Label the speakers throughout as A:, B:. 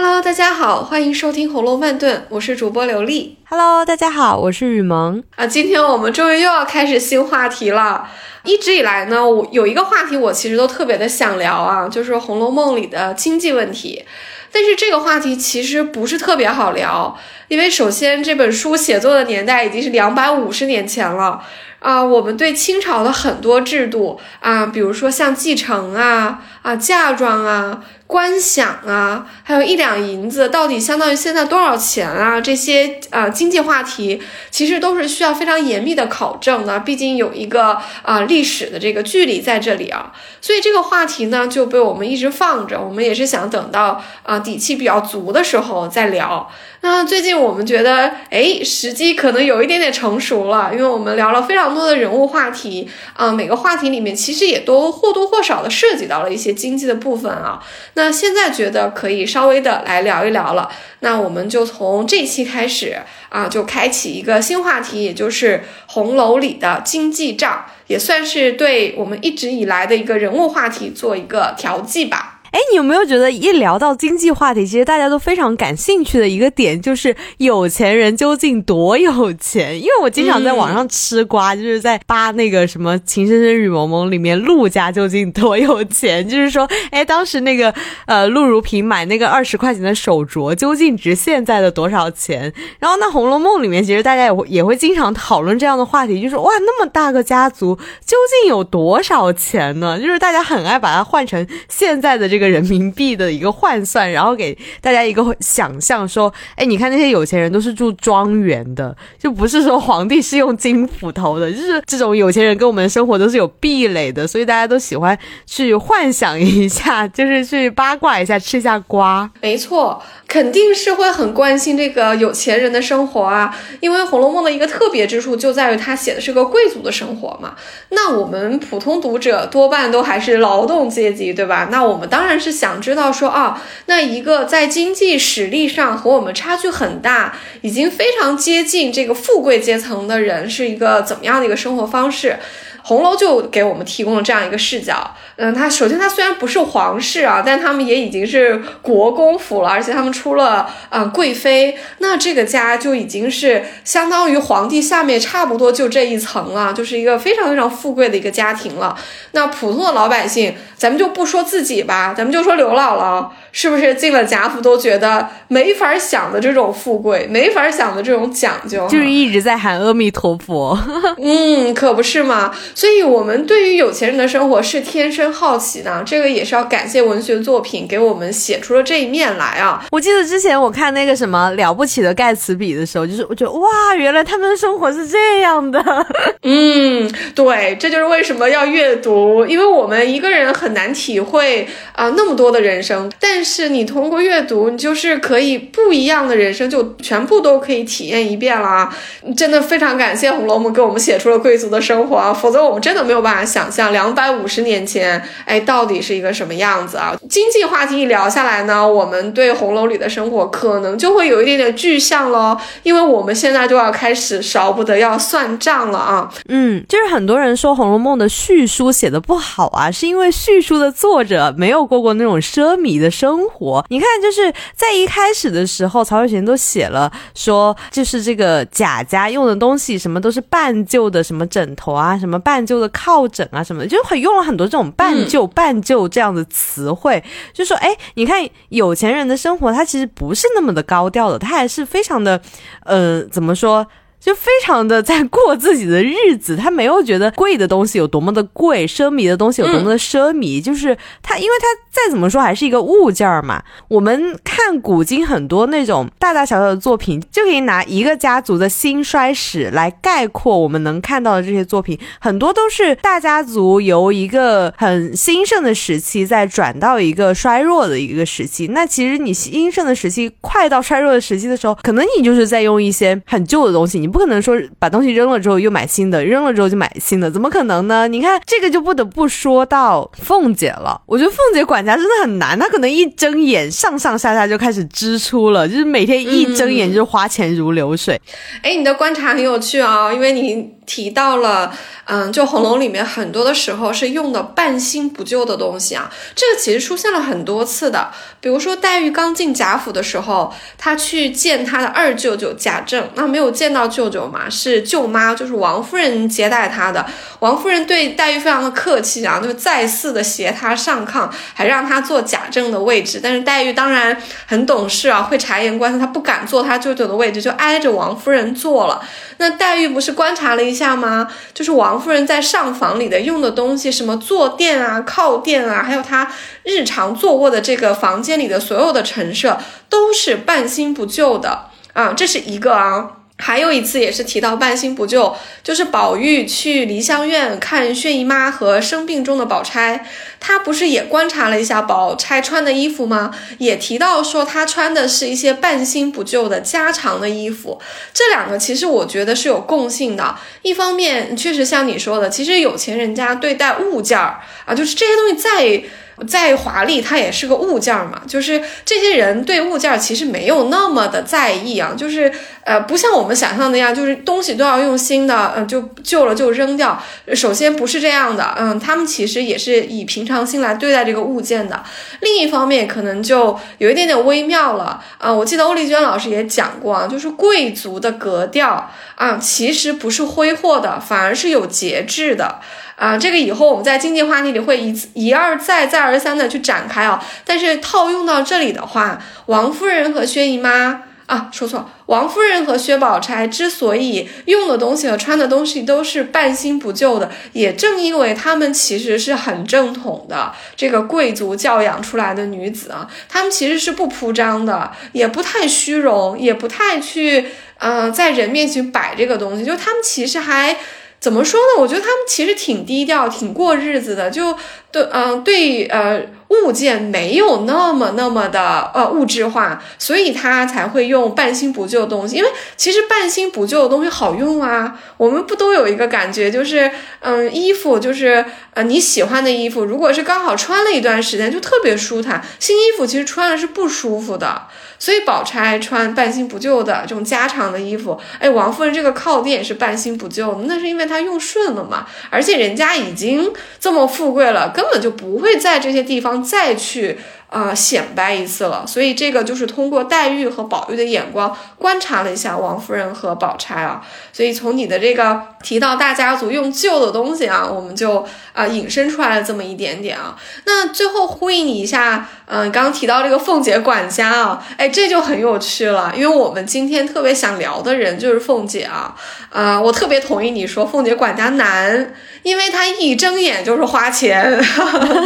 A: Hello，大家好，欢迎收听《红楼慢炖》，我是主播刘丽。
B: Hello，大家好，我是雨萌。
A: 啊，今天我们终于又要开始新话题了。一直以来呢，我有一个话题，我其实都特别的想聊啊，就是《红楼梦》里的经济问题。但是这个话题其实不是特别好聊，因为首先这本书写作的年代已经是两百五十年前了。啊，我们对清朝的很多制度啊，比如说像继承啊、啊嫁妆啊、观想啊，还有一两银子，到底相当于现在多少钱啊？这些啊经济话题，其实都是需要非常严密的考证的，毕竟有一个啊历史的这个距离在这里啊。所以这个话题呢就被我们一直放着，我们也是想等到啊底气比较足的时候再聊。那最近我们觉得，哎，时机可能有一点点成熟了，因为我们聊了非常多的人物话题啊，每个话题里面其实也都或多或少的涉及到了一些经济的部分啊。那现在觉得可以稍微的来聊一聊了，那我们就从这期开始啊，就开启一个新话题，也就是红楼里的经济账，也算是对我们一直以来的一个人物话题做一个调剂吧。
B: 哎，你有没有觉得一聊到经济话题，其实大家都非常感兴趣的一个点，就是有钱人究竟多有钱？因为我经常在网上吃瓜，就是在扒那个什么《情深深雨蒙蒙》里面陆家究竟多有钱？就是说，哎，当时那个呃陆如萍买那个二十块钱的手镯，究竟值现在的多少钱？然后那《红楼梦》里面，其实大家也会也会经常讨论这样的话题，就是哇，那么大个家族究竟有多少钱呢？就是大家很爱把它换成现在的这。一个人民币的一个换算，然后给大家一个想象，说，哎，你看那些有钱人都是住庄园的，就不是说皇帝是用金斧头的，就是这种有钱人跟我们的生活都是有壁垒的，所以大家都喜欢去幻想一下，就是去八卦一下，吃一下瓜。
A: 没错，肯定是会很关心这个有钱人的生活啊，因为《红楼梦》的一个特别之处就在于它写的是个贵族的生活嘛。那我们普通读者多半都还是劳动阶级，对吧？那我们当然。但是想知道说哦，那一个在经济实力上和我们差距很大，已经非常接近这个富贵阶层的人，是一个怎么样的一个生活方式？红楼就给我们提供了这样一个视角。嗯，他首先他虽然不是皇室啊，但他们也已经是国公府了，而且他们出了啊贵妃，那这个家就已经是相当于皇帝下面差不多就这一层了，就是一个非常非常富贵的一个家庭了。那普通的老百姓，咱们就不说自己吧，咱们就说刘姥姥。是不是进了贾府都觉得没法想的这种富贵，没法想的这种讲究，
B: 就是一直在喊阿弥陀佛。
A: 嗯，可不是嘛。所以，我们对于有钱人的生活是天生好奇的，这个也是要感谢文学作品给我们写出了这一面来啊。
B: 我记得之前我看那个什么了不起的盖茨比的时候，就是我觉得哇，原来他们的生活是这样的。
A: 嗯，对，这就是为什么要阅读，因为我们一个人很难体会啊那么多的人生，但。但是你通过阅读，你就是可以不一样的人生就全部都可以体验一遍了啊！真的非常感谢《红楼梦》给我们写出了贵族的生活啊，否则我们真的没有办法想象两百五十年前，哎，到底是一个什么样子啊！经济话题一聊下来呢，我们对红楼里的生活可能就会有一点点具象喽，因为我们现在就要开始少不得要算账了啊！
B: 嗯，就是很多人说《红楼梦》的叙述写的不好啊，是因为叙述的作者没有过过那种奢靡的。生活，你看，就是在一开始的时候，曹雪芹都写了说，就是这个贾家用的东西，什么都是半旧的，什么枕头啊，什么半旧的靠枕啊，什么的，就很用了很多这种半旧、半旧这样的词汇，就说，哎，你看有钱人的生活，他其实不是那么的高调的，他还是非常的，呃，怎么说？就非常的在过自己的日子，他没有觉得贵的东西有多么的贵，奢靡的东西有多么的奢靡，就是他，因为他再怎么说还是一个物件儿嘛。我们看古今很多那种大大小小的作品，就可以拿一个家族的兴衰史来概括我们能看到的这些作品，很多都是大家族由一个很兴盛的时期再转到一个衰弱的一个时期。那其实你兴盛的时期快到衰弱的时期的时候，可能你就是在用一些很旧的东西，你。你不可能说把东西扔了之后又买新的，扔了之后就买新的，怎么可能呢？你看这个就不得不说到凤姐了。我觉得凤姐管家真的很难，她可能一睁眼上上下下就开始支出了，就是每天一睁眼就是花钱如流水。
A: 哎，你的观察很有趣啊，因为你。提到了，嗯，就《红楼》里面很多的时候是用的半新不旧的东西啊，这个其实出现了很多次的。比如说黛玉刚进贾府的时候，她去见她的二舅舅贾政，那没有见到舅舅嘛，是舅妈，就是王夫人接待她的。王夫人对黛玉非常的客气啊，就再次的携她上炕，还让她坐贾政的位置。但是黛玉当然很懂事啊，会察言观色，她不敢坐她舅舅的位置，就挨着王夫人坐了。那黛玉不是观察了一下吗？就是王夫人在上房里的用的东西，什么坐垫啊、靠垫啊，还有她日常坐卧的这个房间里的所有的陈设，都是半新不旧的啊，这是一个啊。还有一次也是提到半新不旧，就是宝玉去梨香院看薛姨妈和生病中的宝钗，他不是也观察了一下宝钗穿的衣服吗？也提到说他穿的是一些半新不旧的家常的衣服。这两个其实我觉得是有共性的，一方面确实像你说的，其实有钱人家对待物件儿啊，就是这些东西再。再华丽，它也是个物件儿嘛。就是这些人对物件儿其实没有那么的在意啊，就是呃，不像我们想象的那样，就是东西都要用新的，嗯，就旧了就扔掉。首先不是这样的，嗯，他们其实也是以平常心来对待这个物件的。另一方面，可能就有一点点微妙了啊。我记得欧丽娟老师也讲过啊，就是贵族的格调啊，其实不是挥霍的，反而是有节制的。啊，这个以后我们在经济话题里会一一而再、再而三的去展开啊。但是套用到这里的话，王夫人和薛姨妈啊，说错，王夫人和薛宝钗之所以用的东西和穿的东西都是半新不旧的，也正因为她们其实是很正统的这个贵族教养出来的女子啊，她们其实是不铺张的，也不太虚荣，也不太去嗯在人面前摆这个东西，就她们其实还。怎么说呢？我觉得他们其实挺低调，挺过日子的，就对，嗯，对，呃，物件没有那么那么的呃物质化，所以他才会用半新不旧的东西。因为其实半新不旧的东西好用啊，我们不都有一个感觉，就是嗯，衣服就是呃你喜欢的衣服，如果是刚好穿了一段时间，就特别舒坦。新衣服其实穿了是不舒服的。所以宝钗穿半新不旧的这种家常的衣服，哎，王夫人这个靠垫也是半新不旧的，那是因为她用顺了嘛。而且人家已经这么富贵了，根本就不会在这些地方再去。啊，显摆一次了，所以这个就是通过黛玉和宝玉的眼光观察了一下王夫人和宝钗啊，所以从你的这个提到大家族用旧的东西啊，我们就啊引申出来了这么一点点啊。那最后呼应你一下，嗯，刚刚提到这个凤姐管家啊，哎，这就很有趣了，因为我们今天特别想聊的人就是凤姐啊，啊，我特别同意你说凤姐管家难。因为他一睁眼就是花钱，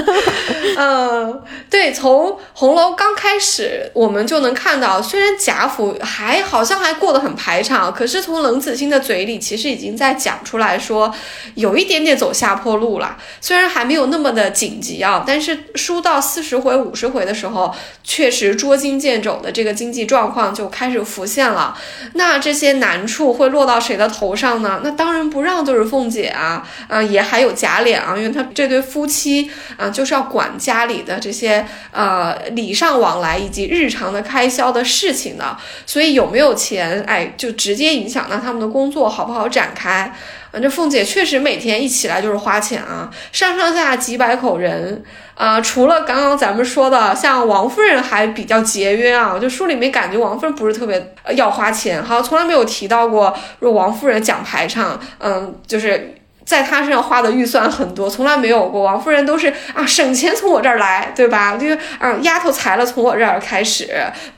A: 嗯，对，从红楼刚开始，我们就能看到，虽然贾府还好像还过得很排场，可是从冷子兴的嘴里，其实已经在讲出来说，有一点点走下坡路了。虽然还没有那么的紧急啊，但是输到四十回、五十回的时候，确实捉襟见肘的这个经济状况就开始浮现了。那这些难处会落到谁的头上呢？那当然不让就是凤姐啊，啊。也还有贾琏啊，因为他这对夫妻啊，就是要管家里的这些呃礼尚往来以及日常的开销的事情的，所以有没有钱，哎，就直接影响到他们的工作好不好展开。啊，这凤姐确实每天一起来就是花钱啊，上上下几百口人啊，除了刚刚咱们说的，像王夫人还比较节约啊，就书里面感觉王夫人不是特别要花钱，好像，从来没有提到过说王夫人讲排场，嗯，就是。在他身上花的预算很多，从来没有过。王夫人都是啊，省钱从我这儿来，对吧？就啊，丫头裁了从我这儿开始，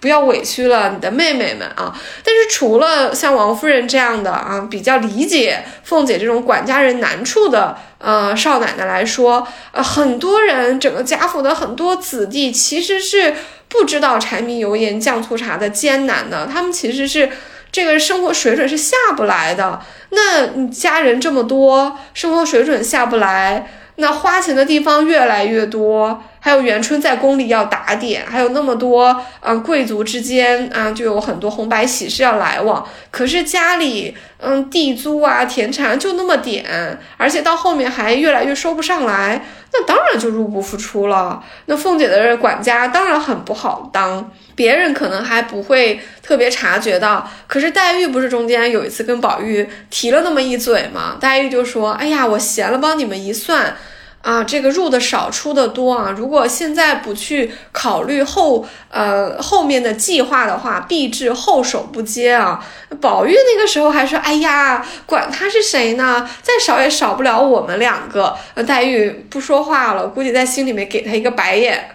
A: 不要委屈了你的妹妹们啊。但是除了像王夫人这样的啊，比较理解凤姐这种管家人难处的呃少奶奶来说，呃，很多人整个贾府的很多子弟其实是不知道柴米油盐酱醋茶的艰难的，他们其实是。这个生活水准是下不来的，那你家人这么多，生活水准下不来，那花钱的地方越来越多，还有元春在宫里要打点，还有那么多嗯贵族之间啊，就有很多红白喜事要来往。可是家里嗯地租啊田产就那么点，而且到后面还越来越收不上来，那当然就入不敷出了。那凤姐的管家当然很不好当，别人可能还不会特别察觉到，可是黛玉不是中间有一次跟宝玉提了那么一嘴吗？黛玉就说：“哎呀，我闲了帮你们一算。”啊，这个入的少，出的多啊！如果现在不去考虑后，呃，后面的计划的话，必致后手不接啊。宝玉那个时候还说：“哎呀，管他是谁呢，再少也少不了我们两个。”黛玉不说话了，估计在心里面给他一个白眼。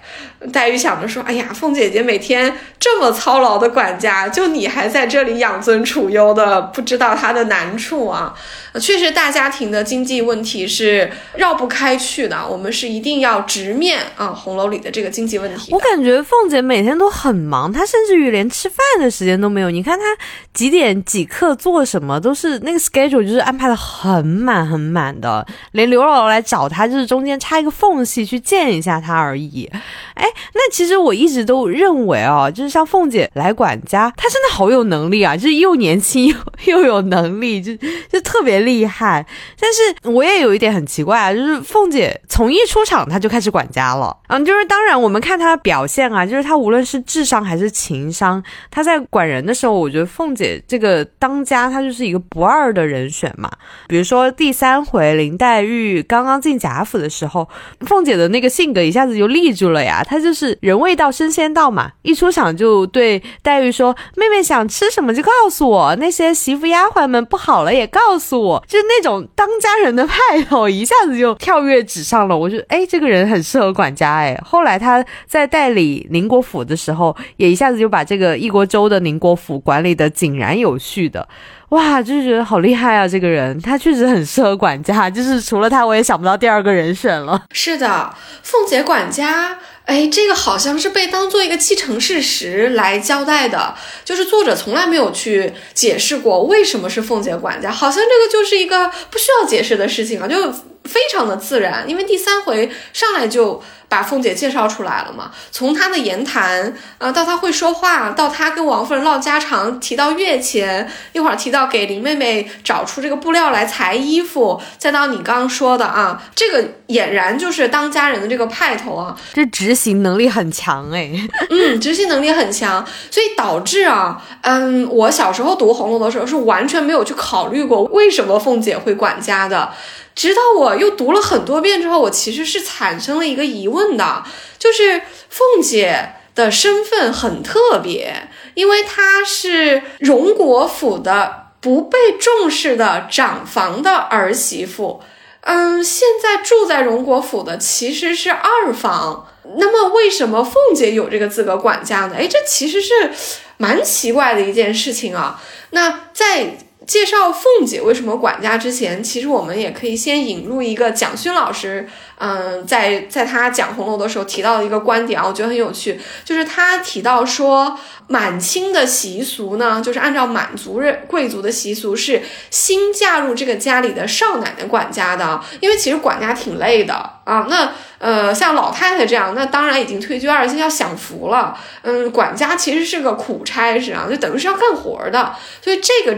A: 黛玉想着说：“哎呀，凤姐姐每天这么操劳的管家，就你还在这里养尊处优的，不知道她的难处啊。确实，大家庭的经济问题是绕不开去的，我们是一定要直面啊红楼里的这个经济问题。
B: 我感觉凤姐每天都很忙，她甚至于连吃饭的时间都没有。你看她几点几刻做什么，都是那个 schedule 就是安排的很满很满的，连刘姥姥来找她，就是中间插一个缝隙去见一下她而已。哎。那其实我一直都认为哦，就是像凤姐来管家，她真的好有能力啊，就是又年轻 又又有能力，就就特别厉害。但是我也有一点很奇怪啊，就是凤姐从一出场，她就开始管家了。嗯，就是当然我们看她的表现啊，就是她无论是智商还是情商，她在管人的时候，我觉得凤姐这个当家，她就是一个不二的人选嘛。比如说第三回林黛玉刚刚进贾府的时候，凤姐的那个性格一下子就立住了呀，她。就是人未到，身先到嘛！一出场就对黛玉说：“妹妹想吃什么就告诉我，那些媳妇丫鬟们不好了也告诉我。”就是那种当家人的派头，一下子就跳跃纸上了。我觉得，哎，这个人很适合管家。哎，后来他在代理宁国府的时候，也一下子就把这个一锅粥的宁国府管理的井然有序的。哇，就是觉得好厉害啊！这个人他确实很适合管家，就是除了他，我也想不到第二个人选了。
A: 是的，凤姐管家。哎，这个好像是被当做一个既成事实来交代的，就是作者从来没有去解释过为什么是凤姐管家，好像这个就是一个不需要解释的事情啊，就非常的自然，因为第三回上来就。把凤姐介绍出来了嘛？从她的言谈啊，到她会说话，到她跟王夫人唠家常，提到月钱，一会儿提到给林妹妹找出这个布料来裁衣服，再到你刚刚说的啊，这个俨然就是当家人的这个派头啊，
B: 这执行能力很强哎，
A: 嗯，执行能力很强，所以导致啊，嗯，我小时候读红楼的时候是完全没有去考虑过为什么凤姐会管家的。直到我又读了很多遍之后，我其实是产生了一个疑问的，就是凤姐的身份很特别，因为她是荣国府的不被重视的长房的儿媳妇，嗯，现在住在荣国府的其实是二房，那么为什么凤姐有这个资格管家呢？哎，这其实是蛮奇怪的一件事情啊。那在。介绍凤姐为什么管家之前，其实我们也可以先引入一个蒋勋老师，嗯，在在他讲红楼的时候提到的一个观点啊，我觉得很有趣，就是他提到说，满清的习俗呢，就是按照满族人贵族的习俗，是新嫁入这个家里的少奶奶管家的，因为其实管家挺累的啊，那呃，像老太太这样，那当然已经退居二线要享福了，嗯，管家其实是个苦差事啊，就等于是要干活的，所以这个。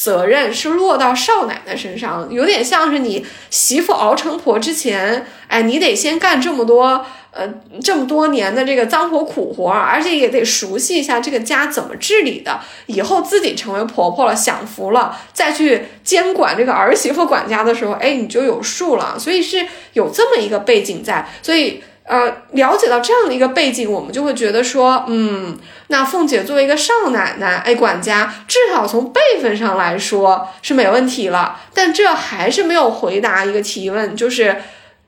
A: 责任是落到少奶奶身上，有点像是你媳妇熬成婆之前，哎，你得先干这么多，呃，这么多年的这个脏活苦活，而且也得熟悉一下这个家怎么治理的。以后自己成为婆婆了，享福了，再去监管这个儿媳妇管家的时候，哎，你就有数了。所以是有这么一个背景在，所以。呃，了解到这样的一个背景，我们就会觉得说，嗯，那凤姐作为一个少奶奶，哎，管家，至少从辈分上来说是没问题了。但这还是没有回答一个提问，就是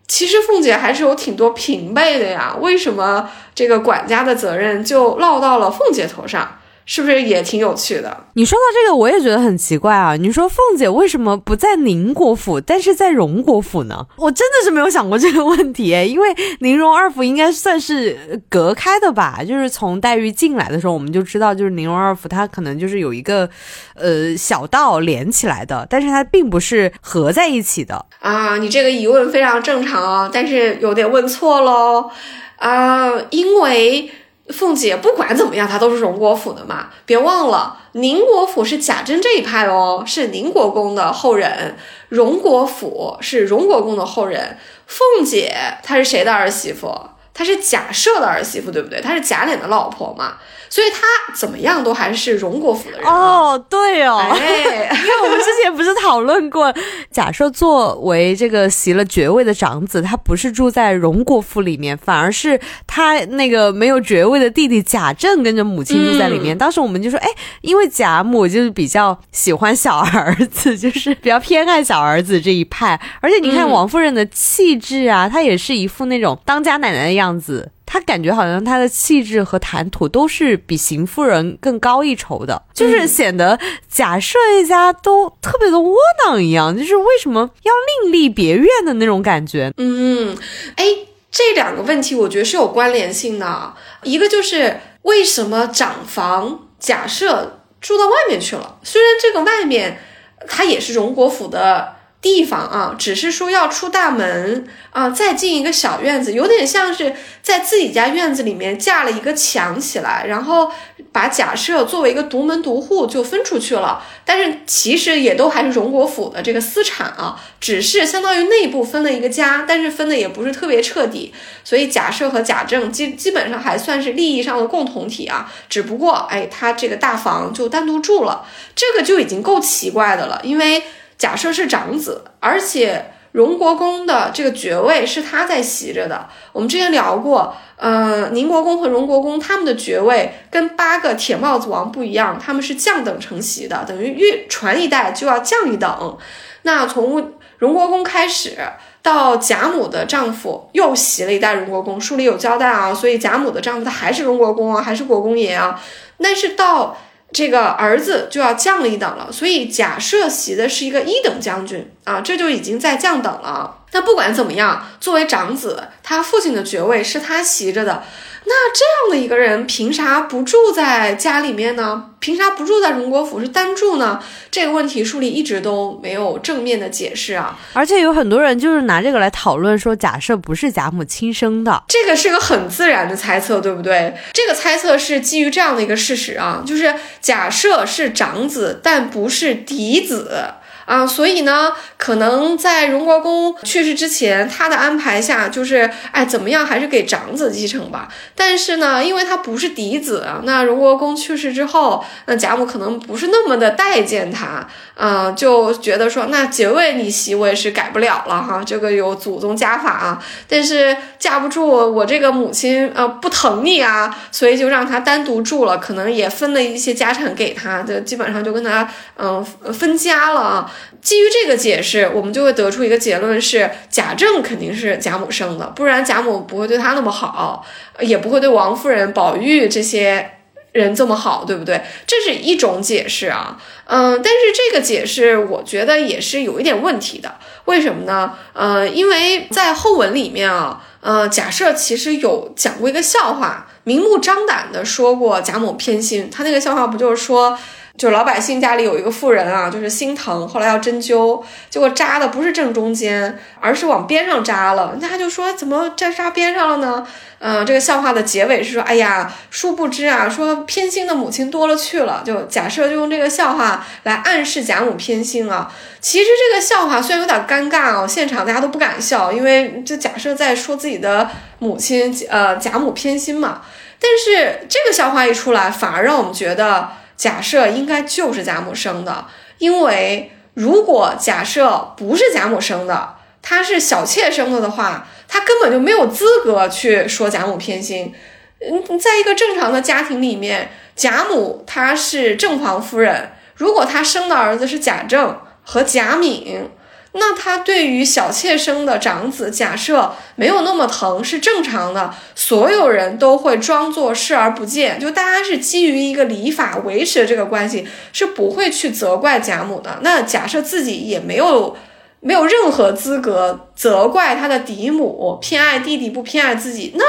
A: 其实凤姐还是有挺多平辈的呀，为什么这个管家的责任就落到了凤姐头上？是不是也挺有趣的？
B: 你说到这个，我也觉得很奇怪啊。你说凤姐为什么不在宁国府，但是在荣国府呢？我真的是没有想过这个问题，因为宁荣二府应该算是隔开的吧？就是从黛玉进来的时候，我们就知道，就是宁荣二府它可能就是有一个呃小道连起来的，但是它并不是合在一起的
A: 啊。你这个疑问非常正常啊，但是有点问错喽啊，因为。凤姐不管怎么样，她都是荣国府的嘛。别忘了，宁国府是贾珍这一派哦，是宁国公的后人；荣国府是荣国公的后人。凤姐她是谁的儿媳妇？她是贾赦的儿媳妇，对不对？她是贾琏的老婆嘛。所以他怎么样都还是荣国府的人
B: 哦，对哦，
A: 哎，
B: 因为我们之前不是讨论过，假设作为这个袭了爵位的长子，他不是住在荣国府里面，反而是他那个没有爵位的弟弟贾政跟着母亲住在里面。当时我们就说，哎，因为贾母就是比较喜欢小儿子，就是比较偏爱小儿子这一派，而且你看王夫人的气质啊，她也是一副那种当家奶奶的样子。他感觉好像他的气质和谈吐都是比邢夫人更高一筹的，就是显得贾赦一家都特别的窝囊一样，就是为什么要另立别院的那种感觉。
A: 嗯，哎，这两个问题我觉得是有关联性的，一个就是为什么长房贾赦住到外面去了？虽然这个外面他也是荣国府的。地方啊，只是说要出大门啊，再进一个小院子，有点像是在自己家院子里面架了一个墙起来，然后把假设作为一个独门独户就分出去了。但是其实也都还是荣国府的这个私产啊，只是相当于内部分了一个家，但是分的也不是特别彻底。所以贾赦和贾政基基本上还算是利益上的共同体啊，只不过哎，他这个大房就单独住了，这个就已经够奇怪的了，因为。假设是长子，而且荣国公的这个爵位是他在袭着的。我们之前聊过，呃，宁国公和荣国公他们的爵位跟八个铁帽子王不一样，他们是降等承袭的，等于越传一代就要降一等。那从荣国公开始到贾母的丈夫又袭了一代荣国公，书里有交代啊，所以贾母的丈夫他还是荣国公啊，还是国公爷啊。但是到这个儿子就要降了一等了，所以假设袭的是一个一等将军啊，这就已经在降等了。那不管怎么样，作为长子，他父亲的爵位是他袭着的。那这样的一个人，凭啥不住在家里面呢？凭啥不住在荣国府是单住呢？这个问题书里一直都没有正面的解释啊。
B: 而且有很多人就是拿这个来讨论，说假设不是贾母亲生的，
A: 这个是个很自然的猜测，对不对？这个猜测是基于这样的一个事实啊，就是假设是长子，但不是嫡子。啊，所以呢，可能在荣国公去世之前，他的安排下就是，哎，怎么样还是给长子继承吧。但是呢，因为他不是嫡子啊，那荣国公去世之后，那贾母可能不是那么的待见他，啊，就觉得说，那爵位逆袭我也是改不了了哈，这个有祖宗家法啊。但是架不住我这个母亲呃不疼你啊，所以就让他单独住了，可能也分了一些家产给他，就基本上就跟他嗯分家了啊。基于这个解释，我们就会得出一个结论：是贾政肯定是贾母生的，不然贾母不会对他那么好，也不会对王夫人、宝玉这些人这么好，对不对？这是一种解释啊，嗯，但是这个解释我觉得也是有一点问题的。为什么呢？呃，因为在后文里面啊，呃，假设其实有讲过一个笑话，明目张胆的说过贾母偏心，他那个笑话不就是说？就老百姓家里有一个妇人啊，就是心疼，后来要针灸，结果扎的不是正中间，而是往边上扎了。那他就说怎么扎扎边上了呢？嗯，这个笑话的结尾是说，哎呀，殊不知啊，说偏心的母亲多了去了。就假设就用这个笑话来暗示贾母偏心啊。其实这个笑话虽然有点尴尬哦，现场大家都不敢笑，因为就假设在说自己的母亲，呃，贾母偏心嘛。但是这个笑话一出来，反而让我们觉得。假设应该就是贾母生的，因为如果假设不是贾母生的，他是小妾生的的话，他根本就没有资格去说贾母偏心。嗯，在一个正常的家庭里面，贾母她是正房夫人，如果她生的儿子是贾政和贾敏，那他对于小妾生的长子，假设没有那么疼是正常的，所有人都会装作视而不见，就大家是基于一个礼法维持这个关系，是不会去责怪贾母的。那假设自己也没有没有任何资格责怪他的嫡母偏爱弟弟不偏爱自己，那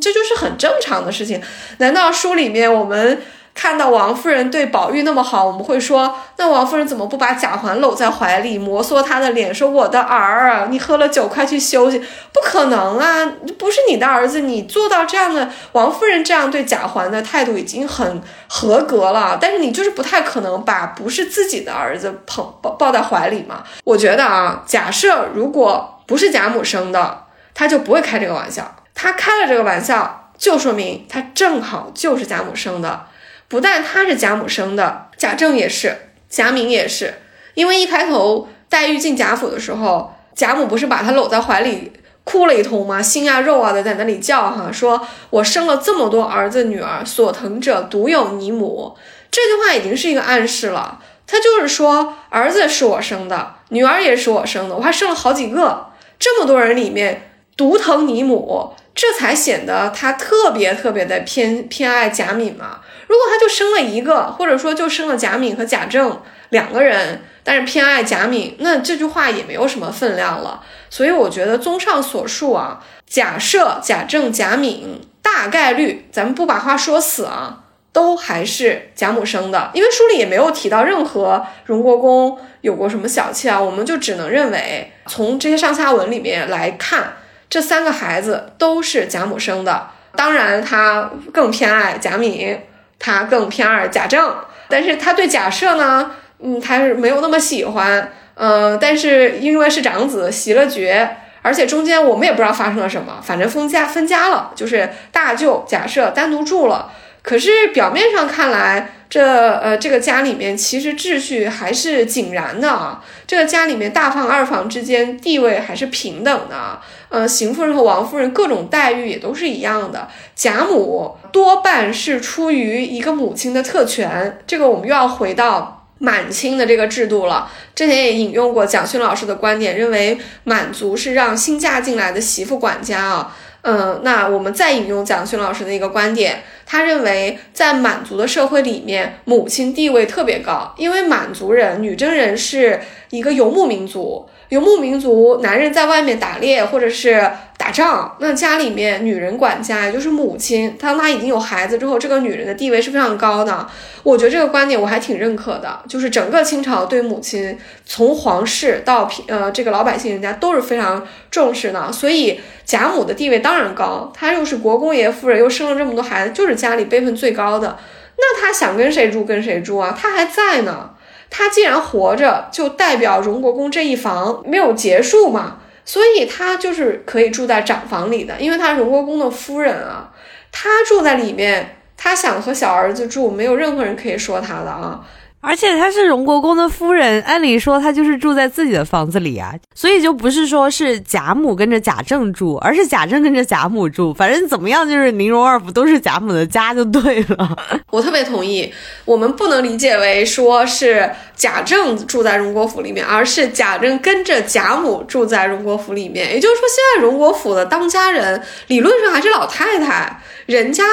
A: 这就是很正常的事情。难道书里面我们？看到王夫人对宝玉那么好，我们会说，那王夫人怎么不把贾环搂在怀里，摩挲他的脸，说我的儿，你喝了酒快去休息？不可能啊，不是你的儿子，你做到这样的，王夫人这样对贾环的态度已经很合格了，但是你就是不太可能把不是自己的儿子捧抱抱在怀里嘛？我觉得啊，假设如果不是贾母生的，他就不会开这个玩笑，他开了这个玩笑，就说明他正好就是贾母生的。不但他是贾母生的，贾政也是，贾敏也是。因为一开头黛玉进贾府的时候，贾母不是把她搂在怀里哭了一通吗？心啊肉啊的在那里叫哈，说我生了这么多儿子女儿，所疼者独有你母。这句话已经是一个暗示了，他就是说儿子是我生的，女儿也是我生的，我还生了好几个，这么多人里面独疼你母，这才显得他特别特别的偏偏爱贾敏嘛。如果他就生了一个，或者说就生了贾敏和贾政两个人，但是偏爱贾敏，那这句话也没有什么分量了。所以我觉得，综上所述啊，假设贾政、贾敏大概率，咱们不把话说死啊，都还是贾母生的，因为书里也没有提到任何荣国公有过什么小妾啊，我们就只能认为，从这些上下文里面来看，这三个孩子都是贾母生的。当然，他更偏爱贾敏。他更偏爱贾政，但是他对贾赦呢，嗯，他是没有那么喜欢，嗯，但是因为是长子袭了爵，而且中间我们也不知道发生了什么，反正分家分家了，就是大舅贾赦单独住了。可是表面上看来，这呃这个家里面其实秩序还是井然的啊，这个家里面大房二房之间地位还是平等的，呃，邢夫人和王夫人各种待遇也都是一样的。贾母多半是出于一个母亲的特权，这个我们又要回到满清的这个制度了。之前也引用过蒋勋老师的观点，认为满族是让新嫁进来的媳妇管家啊。嗯，那我们再引用蒋勋老师的一个观点，他认为在满族的社会里面，母亲地位特别高，因为满族人女真人是一个游牧民族。游牧民族，男人在外面打猎或者是打仗，那家里面女人管家，也就是母亲，当她已经有孩子之后，这个女人的地位是非常高的。我觉得这个观点我还挺认可的，就是整个清朝对母亲，从皇室到平呃这个老百姓人家都是非常重视的。所以贾母的地位当然高，她又是国公爷夫人，又生了这么多孩子，就是家里辈分最高的。那她想跟谁住跟谁住啊，她还在呢。他既然活着，就代表荣国公这一房没有结束嘛，所以他就是可以住在长房里的，因为他荣国公的夫人啊，他住在里面，他想和小儿子住，没有任何人可以说他的啊。
B: 而且她是荣国公的夫人，按理说她就是住在自己的房子里啊，所以就不是说是贾母跟着贾政住，而是贾政跟着贾母住。反正怎么样，就是宁荣二府都是贾母的家就对了。
A: 我特别同意，我们不能理解为说是贾政住在荣国府里面，而是贾政跟着贾母住在荣国府里面。也就是说，现在荣国府的当家人理论上还是老太太，人家。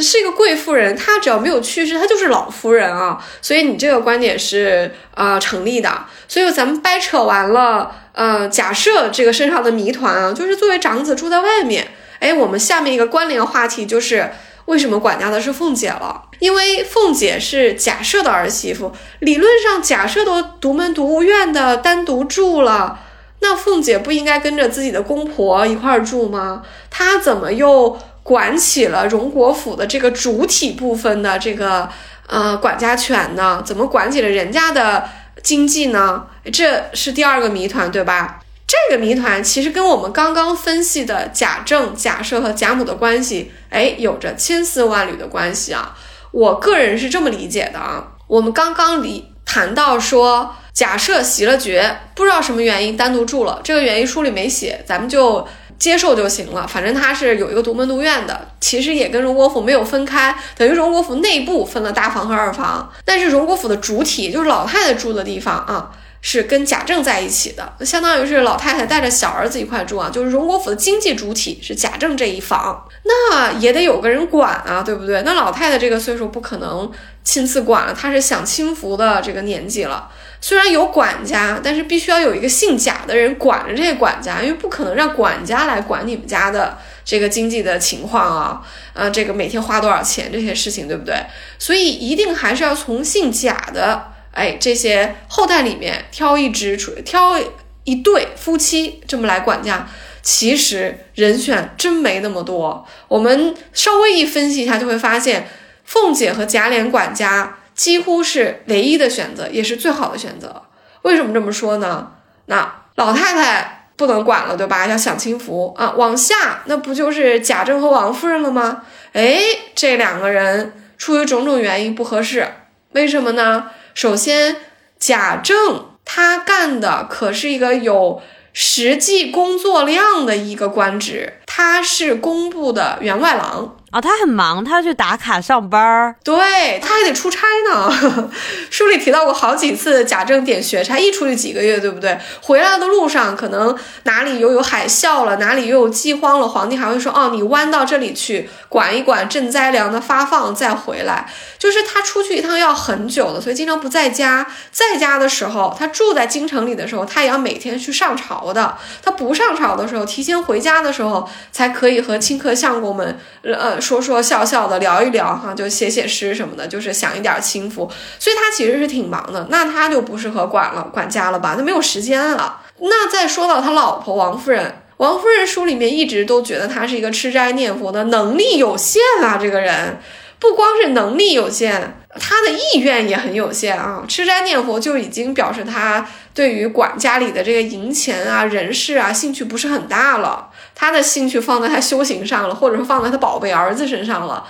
A: 是一个贵妇人，她只要没有去世，她就是老夫人啊。所以你这个观点是啊成立的。所以咱们掰扯完了，呃，假设这个身上的谜团啊，就是作为长子住在外面。哎，我们下面一个关联话题就是为什么管家的是凤姐了？因为凤姐是假设的儿媳妇，理论上假设都独门独院的单独住了，那凤姐不应该跟着自己的公婆一块儿住吗？她怎么又？管起了荣国府的这个主体部分的这个呃管家权呢？怎么管起了人家的经济呢？这是第二个谜团，对吧？这个谜团其实跟我们刚刚分析的贾政、贾赦和贾母的关系，哎，有着千丝万缕的关系啊。我个人是这么理解的啊。我们刚刚理谈到说，贾赦袭了爵，不知道什么原因单独住了，这个原因书里没写，咱们就。接受就行了，反正他是有一个独门独院的，其实也跟荣国府没有分开，等于荣国府内部分了大房和二房，但是荣国府的主体就是老太太住的地方啊，是跟贾政在一起的，相当于是老太太带着小儿子一块住啊，就是荣国府的经济主体是贾政这一房，那也得有个人管啊，对不对？那老太太这个岁数不可能亲自管了，她是享清福的这个年纪了。虽然有管家，但是必须要有一个姓贾的人管着这些管家，因为不可能让管家来管你们家的这个经济的情况啊，呃，这个每天花多少钱这些事情，对不对？所以一定还是要从姓贾的。哎，这些后代里面挑一支出，挑一对夫妻这么来管家，其实人选真没那么多。我们稍微一分析一下，就会发现凤姐和贾琏管家几乎是唯一的选择，也是最好的选择。为什么这么说呢？那老太太不能管了，对吧？要享清福啊。往下那不就是贾政和王夫人了吗？哎，这两个人出于种种原因不合适，为什么呢？首先，贾政他干的可是一个有实际工作量的一个官职，他是工部的员外郎。
B: 啊，他很忙，他要去打卡上班儿，
A: 对他还得出差呢。书里提到过好几次，贾政点学差，一出去几个月，对不对？回来的路上，可能哪里又有海啸了，哪里又有饥荒了，皇帝还会说：“哦，你弯到这里去管一管赈灾粮的发放，再回来。”就是他出去一趟要很久的，所以经常不在家。在家的时候，他住在京城里的时候，他也要每天去上朝的。他不上朝的时候，提前回家的时候，才可以和亲客相公们，呃。说说笑笑的聊一聊哈，就写写诗什么的，就是享一点清福。所以他其实是挺忙的，那他就不适合管了管家了吧？他没有时间了。那再说到他老婆王夫人，王夫人书里面一直都觉得他是一个吃斋念佛的，能力有限啊。这个人不光是能力有限，他的意愿也很有限啊。吃斋念佛就已经表示他对于管家里的这个银钱啊、人事啊兴趣不是很大了。他的兴趣放在他修行上了，或者说放在他宝贝儿子身上了，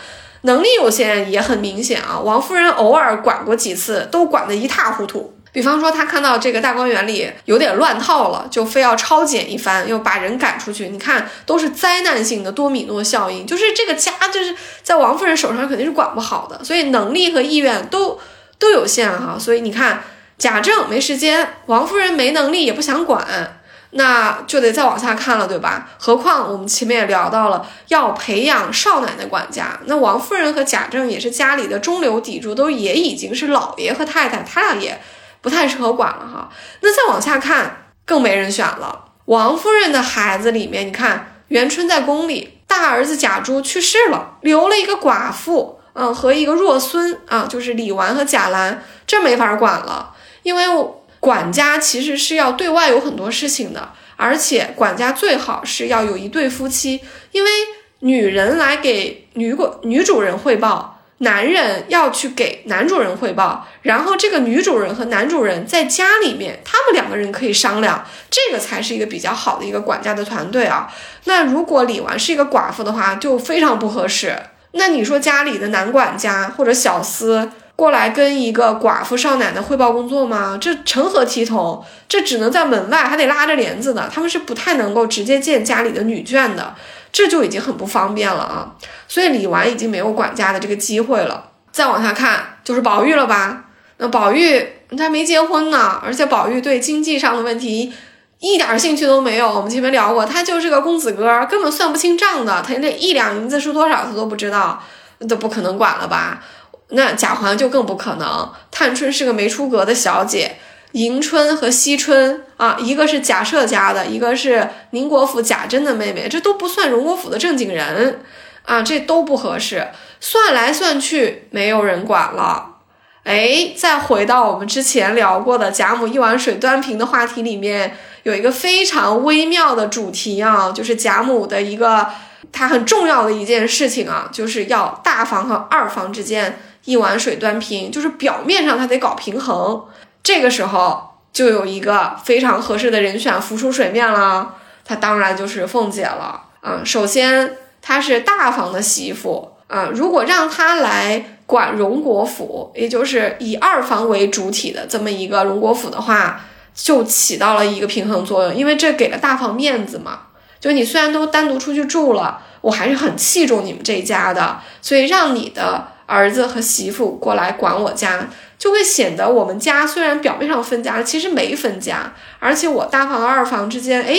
A: 能力有限也很明显啊。王夫人偶尔管过几次，都管得一塌糊涂。比方说，他看到这个大观园里有点乱套了，就非要抄检一番，又把人赶出去。你看，都是灾难性的多米诺效应，就是这个家就是在王夫人手上肯定是管不好的，所以能力和意愿都都有限哈。所以你看，贾政没时间，王夫人没能力也不想管。那就得再往下看了，对吧？何况我们前面也聊到了要培养少奶奶管家，那王夫人和贾政也是家里的中流砥柱，都也已经是老爷和太太，他俩也不太适合管了哈。那再往下看，更没人选了。王夫人的孩子里面，你看元春在宫里，大儿子贾珠去世了，留了一个寡妇，嗯，和一个弱孙啊，就是李纨和贾兰，这没法管了，因为。管家其实是要对外有很多事情的，而且管家最好是要有一对夫妻，因为女人来给女管女主人汇报，男人要去给男主人汇报，然后这个女主人和男主人在家里面，他们两个人可以商量，这个才是一个比较好的一个管家的团队啊。那如果李纨是一个寡妇的话，就非常不合适。那你说家里的男管家或者小厮？过来跟一个寡妇少奶奶汇报工作吗？这成何体统？这只能在门外，还得拉着帘子的。他们是不太能够直接见家里的女眷的，这就已经很不方便了啊。所以李纨已经没有管家的这个机会了。再往下看就是宝玉了吧？那宝玉他没结婚呢，而且宝玉对经济上的问题一点兴趣都没有。我们前面聊过，他就是个公子哥，根本算不清账的。他那一两银子是多少，他都不知道，都不可能管了吧？那贾环就更不可能。探春是个没出阁的小姐，迎春和惜春啊，一个是贾赦家的，一个是宁国府贾珍的妹妹，这都不算荣国府的正经人啊，这都不合适。算来算去，没有人管了。哎，再回到我们之前聊过的贾母一碗水端平的话题里面，有一个非常微妙的主题啊，就是贾母的一个她很重要的一件事情啊，就是要大房和二房之间。一碗水端平，就是表面上他得搞平衡。这个时候就有一个非常合适的人选浮出水面了，她当然就是凤姐了啊。首先她是大房的媳妇啊，如果让她来管荣国府，也就是以二房为主体的这么一个荣国府的话，就起到了一个平衡作用，因为这给了大房面子嘛。就你虽然都单独出去住了，我还是很器重你们这一家的，所以让你的。儿子和媳妇过来管我家，就会显得我们家虽然表面上分家了，其实没分家，而且我大房二房之间，哎，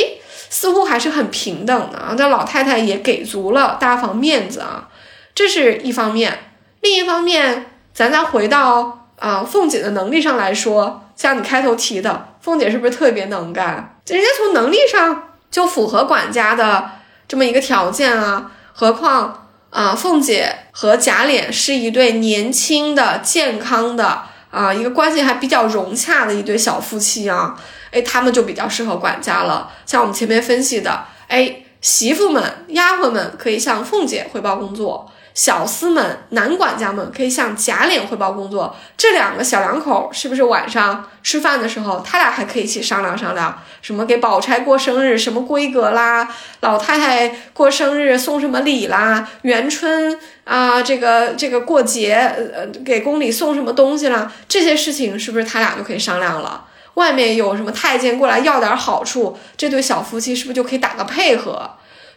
A: 似乎还是很平等的啊。那老太太也给足了大房面子啊，这是一方面。另一方面，咱再回到啊，凤姐的能力上来说，像你开头提的，凤姐是不是特别能干？人家从能力上就符合管家的这么一个条件啊。何况啊，凤姐和贾琏是一对年轻的、健康的。啊，一个关系还比较融洽的一对小夫妻啊，哎，他们就比较适合管家了。像我们前面分析的，哎，媳妇们、丫鬟们可以向凤姐汇报工作。小厮们、男管家们可以向贾琏汇报工作。这两个小两口是不是晚上吃饭的时候，他俩还可以一起商量商量，什么给宝钗过生日，什么规格啦？老太太过生日送什么礼啦？元春啊，这个这个过节，呃，给宫里送什么东西啦？这些事情是不是他俩就可以商量了？外面有什么太监过来要点好处，这对小夫妻是不是就可以打个配合？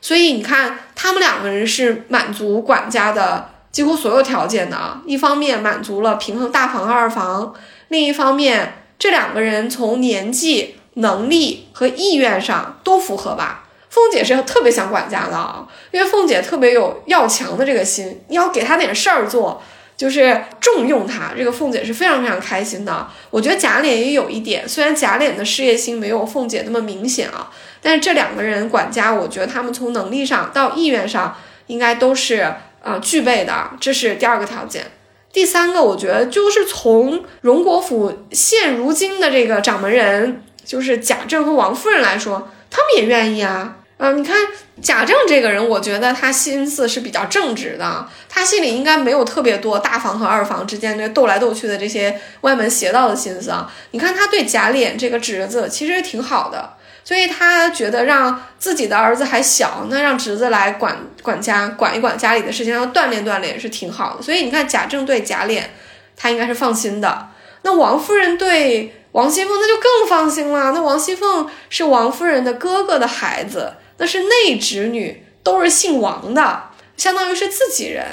A: 所以你看，他们两个人是满足管家的几乎所有条件的啊。一方面满足了平衡大房二房，另一方面这两个人从年纪、能力和意愿上都符合吧。凤姐是特别想管家的啊，因为凤姐特别有要强的这个心，你要给她点事儿做。就是重用他，这个凤姐是非常非常开心的。我觉得贾琏也有一点，虽然贾琏的事业心没有凤姐那么明显啊，但是这两个人管家，我觉得他们从能力上到意愿上应该都是啊具备的，这是第二个条件。第三个，我觉得就是从荣国府现如今的这个掌门人，就是贾政和王夫人来说，他们也愿意啊。啊，你看贾政这个人，我觉得他心思是比较正直的，他心里应该没有特别多大房和二房之间这斗来斗去的这些歪门邪道的心思啊。你看他对贾琏这个侄子其实挺好的，所以他觉得让自己的儿子还小，那让侄子来管管家，管一管家里的事情，让锻炼锻炼是挺好的。所以你看贾政对贾琏，他应该是放心的。那王夫人对王熙凤，那就更放心了。那王熙凤是王夫人的哥哥的孩子。那是内侄女，都是姓王的，相当于是自己人。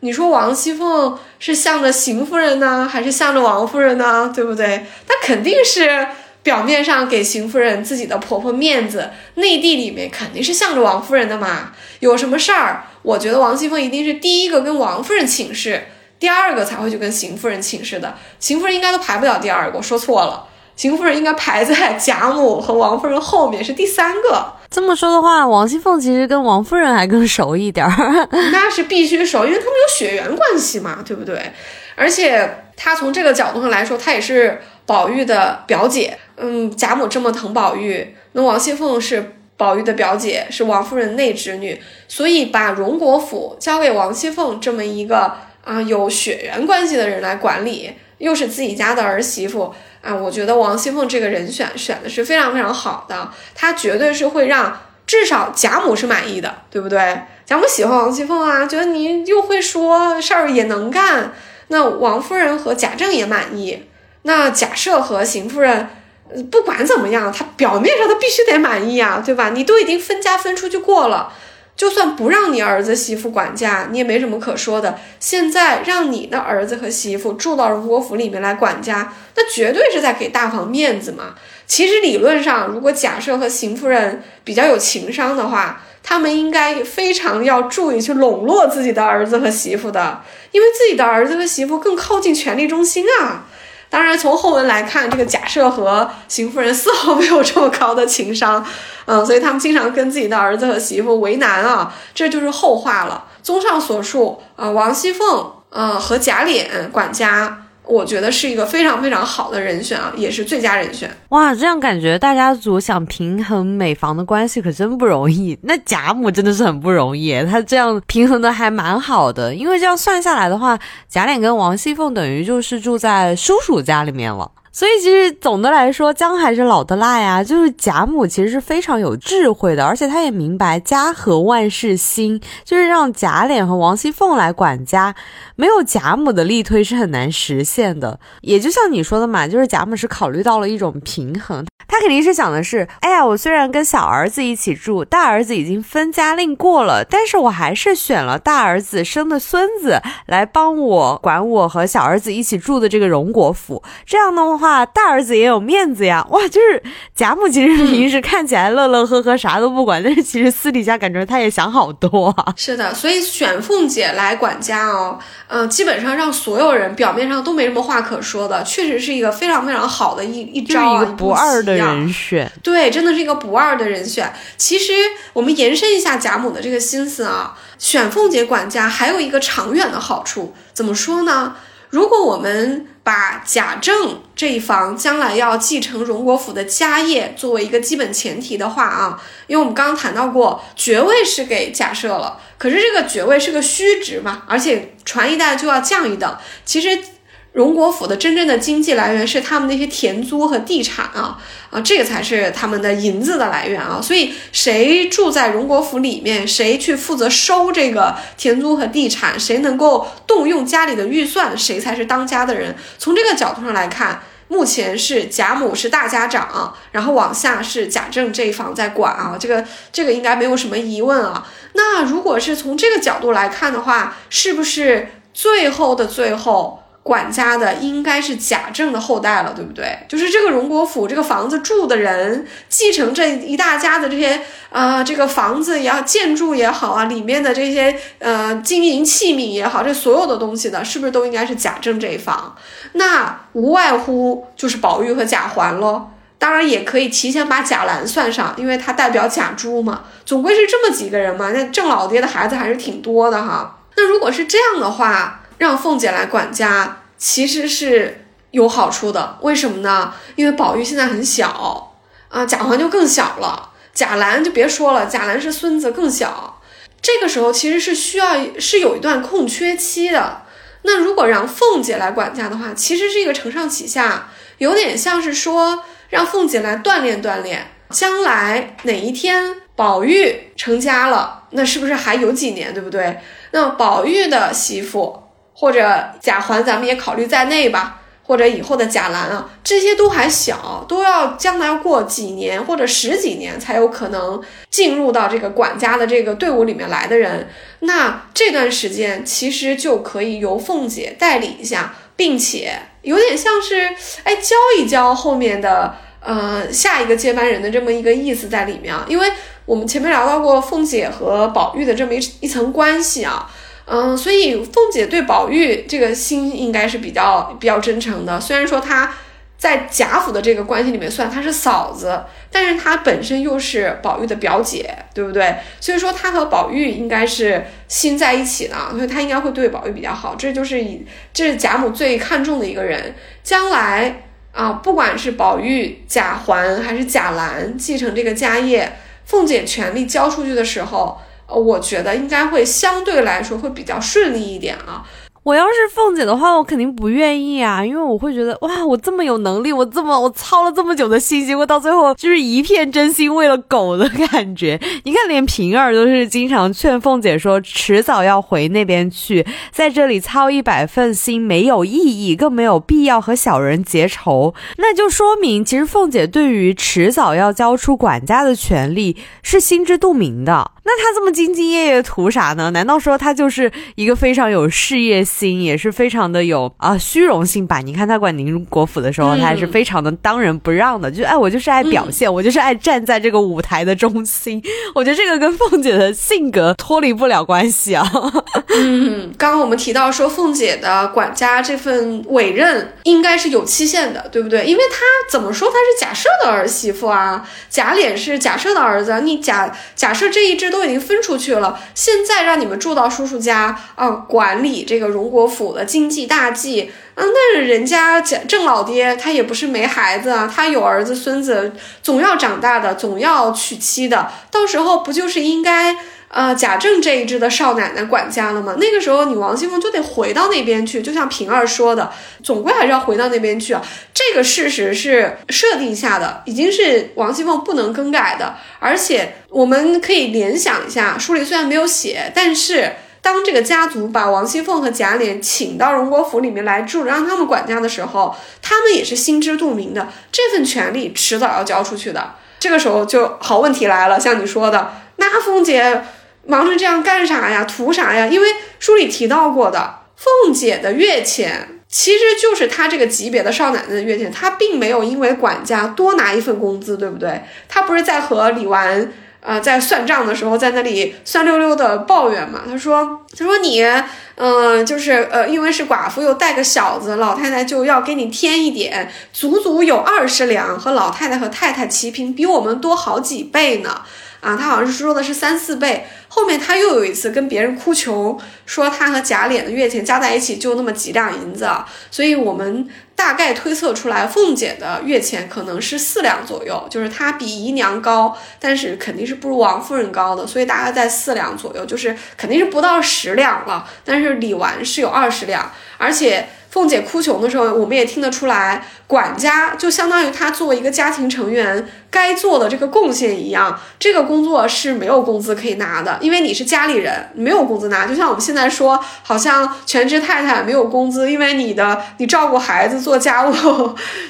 A: 你说王熙凤是向着邢夫人呢，还是向着王夫人呢？对不对？那肯定是表面上给邢夫人自己的婆婆面子，内地里面肯定是向着王夫人的嘛。有什么事儿，我觉得王熙凤一定是第一个跟王夫人请示，第二个才会去跟邢夫人请示的。邢夫人应该都排不了第二个，我说错了。邢夫人应该排在 贾母和王夫人后面，是第三个。
B: 这么说的话，王熙凤其实跟王夫人还更熟一点儿。
A: 那是必须熟，因为他们有血缘关系嘛，对不对？而且她从这个角度上来说，她也是宝玉的表姐。嗯，贾母这么疼宝玉，那王熙凤是宝玉的表姐，是王夫人内侄女，所以把荣国府交给王熙凤这么一个啊有血缘关系的人来管理，又是自己家的儿媳妇。啊，我觉得王熙凤这个人选选的是非常非常好的，她绝对是会让至少贾母是满意的，对不对？贾母喜欢王熙凤啊，觉得你又会说事儿也能干，那王夫人和贾政也满意，那贾赦和邢夫人，不管怎么样，他表面上他必须得满意啊，对吧？你都已经分家分出去过了。就算不让你儿子媳妇管家，你也没什么可说的。现在让你的儿子和媳妇住到荣国府里面来管家，那绝对是在给大房面子嘛。其实理论上，如果贾赦和邢夫人比较有情商的话，他们应该非常要注意去笼络自己的儿子和媳妇的，因为自己的儿子和媳妇更靠近权力中心啊。当然，从后文来看，这个贾赦和邢夫人丝毫没有这么高的情商，嗯，所以他们经常跟自己的儿子和媳妇为难啊，这就是后话了。综上所述，啊，王熙凤，呃，和贾琏管家。我觉得是一个非常非常好的人选啊，也是最佳人选。
B: 哇，这样感觉大家族想平衡美房的关系可真不容易。那贾母真的是很不容易，她这样平衡的还蛮好的。因为这样算下来的话，贾琏跟王熙凤等于就是住在叔叔家里面了。所以其实总的来说，姜还是老的辣呀。就是贾母其实是非常有智慧的，而且她也明白家和万事兴，就是让贾琏和王熙凤来管家，没有贾母的力推是很难实现的。也就像你说的嘛，就是贾母是考虑到了一种平衡。他肯定是想的是，哎呀，我虽然跟小儿子一起住，大儿子已经分家令过了，但是我还是选了大儿子生的孙子来帮我管我和小儿子一起住的这个荣国府。这样的话，大儿子也有面子呀。哇，就是贾母其实平时看起来乐乐呵呵，啥都不管，但是其实私底下感觉他也想好多啊。
A: 是的，所以选凤姐来管家哦，嗯，基本上让所有人表面上都没什么话可说的，确实是一个非常非常好的一一招
B: 啊，一个不二的。人选
A: 对，真的是一个不二的人选。其实我们延伸一下贾母的这个心思啊，选凤姐管家还有一个长远的好处，怎么说呢？如果我们把贾政这一房将来要继承荣国府的家业作为一个基本前提的话啊，因为我们刚刚谈到过，爵位是给假设了，可是这个爵位是个虚职嘛，而且传一代就要降一等，其实。荣国府的真正的经济来源是他们那些田租和地产啊啊，这个才是他们的银子的来源啊。所以谁住在荣国府里面，谁去负责收这个田租和地产，谁能够动用家里的预算，谁才是当家的人。从这个角度上来看，目前是贾母是大家长，然后往下是贾政这一房在管啊，这个这个应该没有什么疑问啊。那如果是从这个角度来看的话，是不是最后的最后？管家的应该是贾政的后代了，对不对？就是这个荣国府这个房子住的人，继承这一大家的这些啊，这个房子也好，建筑也好啊，里面的这些呃金银器皿也好，这所有的东西的，是不是都应该是贾政这一房？那无外乎就是宝玉和贾环喽。当然也可以提前把贾兰算上，因为他代表贾珠嘛。总归是这么几个人嘛。那郑老爹的孩子还是挺多的哈。那如果是这样的话。让凤姐来管家其实是有好处的，为什么呢？因为宝玉现在很小啊，贾环就更小了，贾兰就别说了，贾兰是孙子更小，这个时候其实是需要是有一段空缺期的。那如果让凤姐来管家的话，其实是一个承上启下，有点像是说让凤姐来锻炼锻炼，将来哪一天宝玉成家了，那是不是还有几年，对不对？那宝玉的媳妇。或者贾环，咱们也考虑在内吧。或者以后的贾兰啊，这些都还小，都要将来过几年或者十几年才有可能进入到这个管家的这个队伍里面来的人。那这段时间其实就可以由凤姐代理一下，并且有点像是哎教一教后面的呃下一个接班人的这么一个意思在里面啊。因为我们前面聊到过凤姐和宝玉的这么一一层关系啊。嗯，所以凤姐对宝玉这个心应该是比较比较真诚的。虽然说她在贾府的这个关系里面算她是嫂子，但是她本身又是宝玉的表姐，对不对？所以说她和宝玉应该是心在一起的，所以她应该会对宝玉比较好。这就是以这是贾母最看重的一个人。将来啊，不管是宝玉、贾环还是贾兰继承这个家业，凤姐权力交出去的时候。呃，我觉得应该会相对来说会比较顺利一点啊。
B: 我要是凤姐的话，我肯定不愿意啊，因为我会觉得哇，我这么有能力，我这么我操了这么久的心，结果到最后就是一片真心为了狗的感觉。你看，连平儿都是经常劝凤姐说，迟早要回那边去，在这里操一百份心没有意义，更没有必要和小人结仇。那就说明，其实凤姐对于迟早要交出管家的权利是心知肚明的。那她这么兢兢业业图啥呢？难道说她就是一个非常有事业心，也是非常的有啊虚荣心吧？你看他管宁国府的时候，他还是非常的当仁不让的，就哎我就是爱表现，我就是爱站在这个舞台的中心。我觉得这个跟凤姐的性格脱离不了关系啊。
A: 嗯，刚刚我们提到说凤姐的管家这份委任应该是有期限的，对不对？因为她怎么说她是假设的儿媳妇啊，贾琏是假设的儿子，你假假设这一支都。都已经分出去了，现在让你们住到叔叔家啊，管理这个荣国府的经济大计啊。那人家贾郑老爹他也不是没孩子啊，他有儿子孙子，总要长大的，总要娶妻的。到时候不就是应该呃贾政这一支的少奶奶管家了吗？那个时候你王熙凤就得回到那边去，就像平儿说的，总归还是要回到那边去啊。这个事实是设定下的，已经是王熙凤不能更改的。而且我们可以联想一下，书里虽然没有写，但是。当这个家族把王熙凤和贾琏请到荣国府里面来住，让他们管家的时候，他们也是心知肚明的，这份权利迟早要交出去的。这个时候就好问题来了，像你说的，那凤姐忙成这样干啥呀？图啥呀？因为书里提到过的，凤姐的月钱其实就是她这个级别的少奶奶的月钱，她并没有因为管家多拿一份工资，对不对？她不是在和李纨。呃，在算账的时候，在那里酸溜溜的抱怨嘛。他说：“他说你，嗯，就是呃，因为是寡妇又带个小子，老太太就要给你添一点，足足有二十两，和老太太和太太齐平，比我们多好几倍呢。啊，他好像是说的是三四倍。后面他又有一次跟别人哭穷，说他和贾琏的月钱加在一起就那么几两银子，所以我们。”大概推测出来，凤姐的月钱可能是四两左右，就是她比姨娘高，但是肯定是不如王夫人高的，所以大概在四两左右，就是肯定是不到十两了。但是李纨是有二十两，而且。凤姐哭穷的时候，我们也听得出来，管家就相当于她作为一个家庭成员该做的这个贡献一样。这个工作是没有工资可以拿的，因为你是家里人，没有工资拿。就像我们现在说，好像全职太太没有工资，因为你的你照顾孩子、做家务，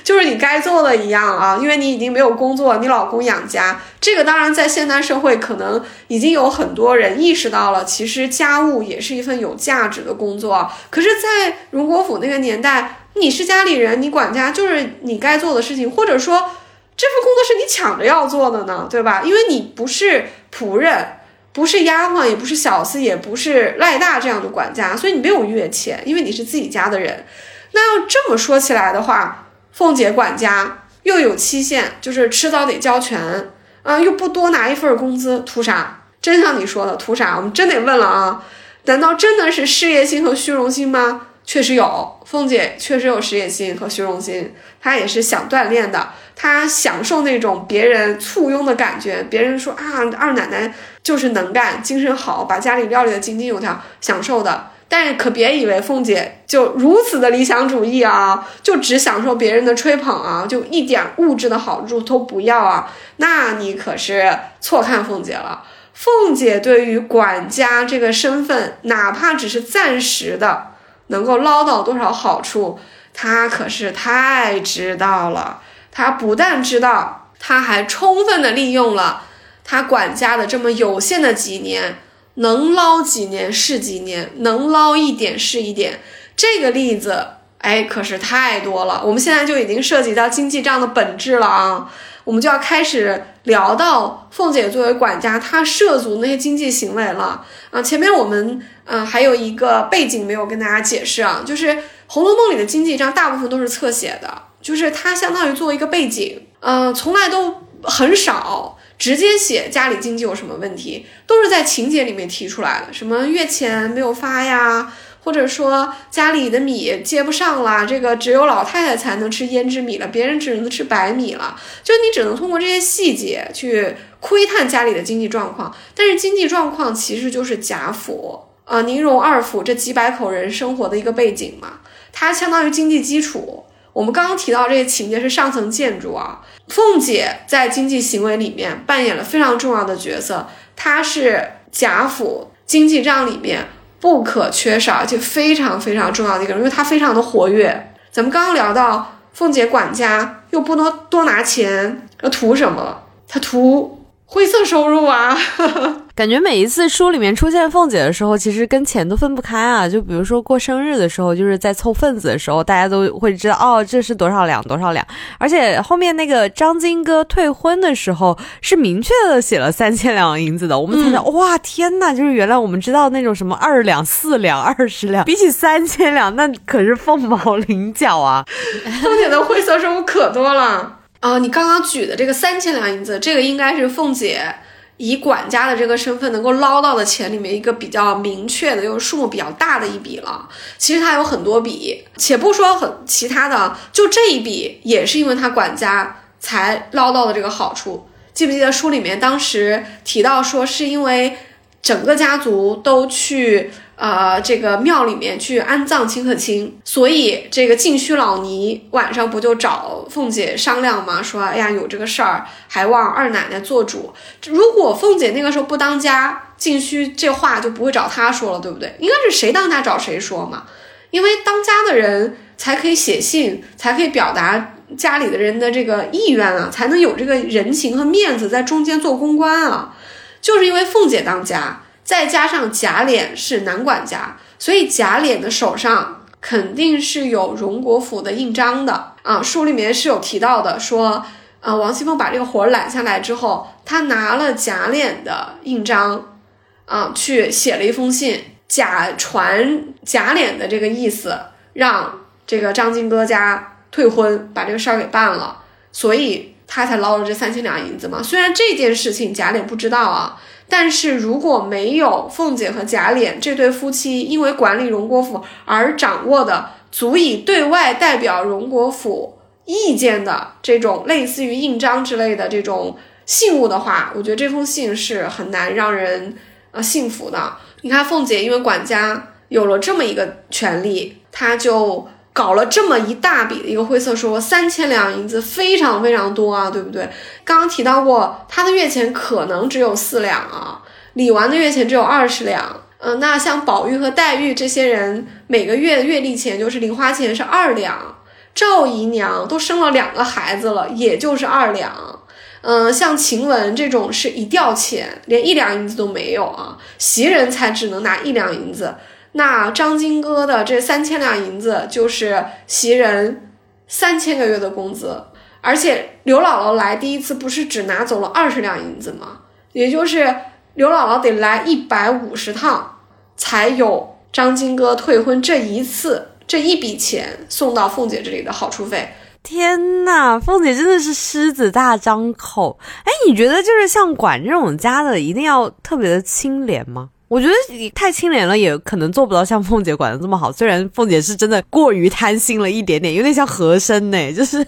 A: 就是你该做的一样啊。因为你已经没有工作，你老公养家。这个当然在现代社会，可能已经有很多人意识到了，其实家务也是一份有价值的工作。可是，在荣国府那个年代，你是家里人，你管家就是你该做的事情，或者说这份工作是你抢着要做的呢，对吧？因为你不是仆人，不是丫鬟，也不是小厮，也不是赖大这样的管家，所以你没有月钱，因为你是自己家的人。那要这么说起来的话，凤姐管家又有期限，就是迟早得交全。啊，又不多拿一份工资，图啥？真像你说的，图啥？我们真得问了啊！难道真的是事业心和虚荣心吗？确实有，凤姐确实有事业心和虚荣心，她也是想锻炼的，她享受那种别人簇拥的感觉，别人说啊，二奶奶就是能干，精神好，把家里料理的井井有条，享受的。但是可别以为凤姐就如此的理想主义啊，就只享受别人的吹捧啊，就一点物质的好处都不要啊，那你可是错看凤姐了。凤姐对于管家这个身份，哪怕只是暂时的，能够捞到多少好处，她可是太知道了。他不但知道，他还充分的利用了他管家的这么有限的几年。能捞几年是几年，能捞一点是一点。这个例子，哎，可是太多了。我们现在就已经涉及到经济账的本质了啊！我们就要开始聊到凤姐作为管家，她涉足那些经济行为了啊。前面我们嗯还有一个背景没有跟大家解释啊，就是《红楼梦》里的经济账大部分都是侧写的，就是它相当于作为一个背景，嗯，从来都很少。直接写家里经济有什么问题，都是在情节里面提出来的，什么月钱没有发呀，或者说家里的米接不上了，这个只有老太太才能吃胭脂米了，别人只能吃白米了，就你只能通过这些细节去窥探家里的经济状况。但是经济状况其实就是贾府啊，宁荣二府这几百口人生活的一个背景嘛，它相当于经济基础。我们刚刚提到这些情节是上层建筑啊，凤姐在经济行为里面扮演了非常重要的角色，她是贾府经济账里面不可缺少而且非常非常重要的一个人，因为她非常的活跃。咱们刚刚聊到凤姐管家又不能多拿钱，要图什么？她图灰色收入啊。
B: 感觉每一次书里面出现凤姐的时候，其实跟钱都分不开啊。就比如说过生日的时候，就是在凑份子的时候，大家都会知道哦，这是多少两多少两。而且后面那个张金哥退婚的时候，是明确的写了三千两银子的。我们才想，哇，天呐，就是原来我们知道那种什么二两、四两、二十两，比起三千两，那可是凤毛麟角啊。
A: 凤姐的灰色收入可多了啊！你刚刚举的这个三千两银子，这个应该是凤姐。以管家的这个身份能够捞到的钱里面，一个比较明确的又数目比较大的一笔了。其实他有很多笔，且不说很其他的，就这一笔也是因为他管家才捞到的这个好处。记不记得书里面当时提到说，是因为整个家族都去呃这个庙里面去安葬秦可卿，所以这个净虚老尼晚上不就找凤姐商量吗？说哎呀有这个事儿，还望二奶奶做主。如果凤姐那个时候不当家，净虚这话就不会找她说了，对不对？应该是谁当家找谁说嘛，因为当家的人才可以写信，才可以表达家里的人的这个意愿啊，才能有这个人情和面子在中间做公关啊。就是因为凤姐当家，再加上贾琏是男管家，所以贾琏的手上肯定是有荣国府的印章的啊。书里面是有提到的，说，呃，王熙凤把这个活揽下来之后，她拿了贾琏的印章，啊，去写了一封信，假传贾琏的这个意思，让这个张金戈家退婚，把这个事儿给办了，所以。他才捞了这三千两银子嘛。虽然这件事情贾琏不知道啊，但是如果没有凤姐和贾琏这对夫妻因为管理荣国府而掌握的足以对外代表荣国府意见的这种类似于印章之类的这种信物的话，我觉得这封信是很难让人呃信服的。你看凤姐因为管家有了这么一个权利，她就。搞了这么一大笔的一个灰色收入，三千两银子非常非常多啊，对不对？刚刚提到过，他的月钱可能只有四两啊，李纨的月钱只有二十两。嗯，那像宝玉和黛玉这些人，每个月月例钱就是零花钱是二两。赵姨娘都生了两个孩子了，也就是二两。嗯，像晴雯这种是一吊钱，连一两银子都没有啊，袭人才只能拿一两银子。那张金哥的这三千两银子就是袭人三千个月的工资，而且刘姥姥来第一次不是只拿走了二十两银子吗？也就是刘姥姥得来一百五十趟，才有张金哥退婚这一次这一笔钱送到凤姐这里的好处费。
B: 天呐，凤姐真的是狮子大张口！哎，你觉得就是像管这种家的，一定要特别的清廉吗？我觉得你太清廉了，也可能做不到像凤姐管的这么好。虽然凤姐是真的过于贪心了一点点，有点像和珅呢，就是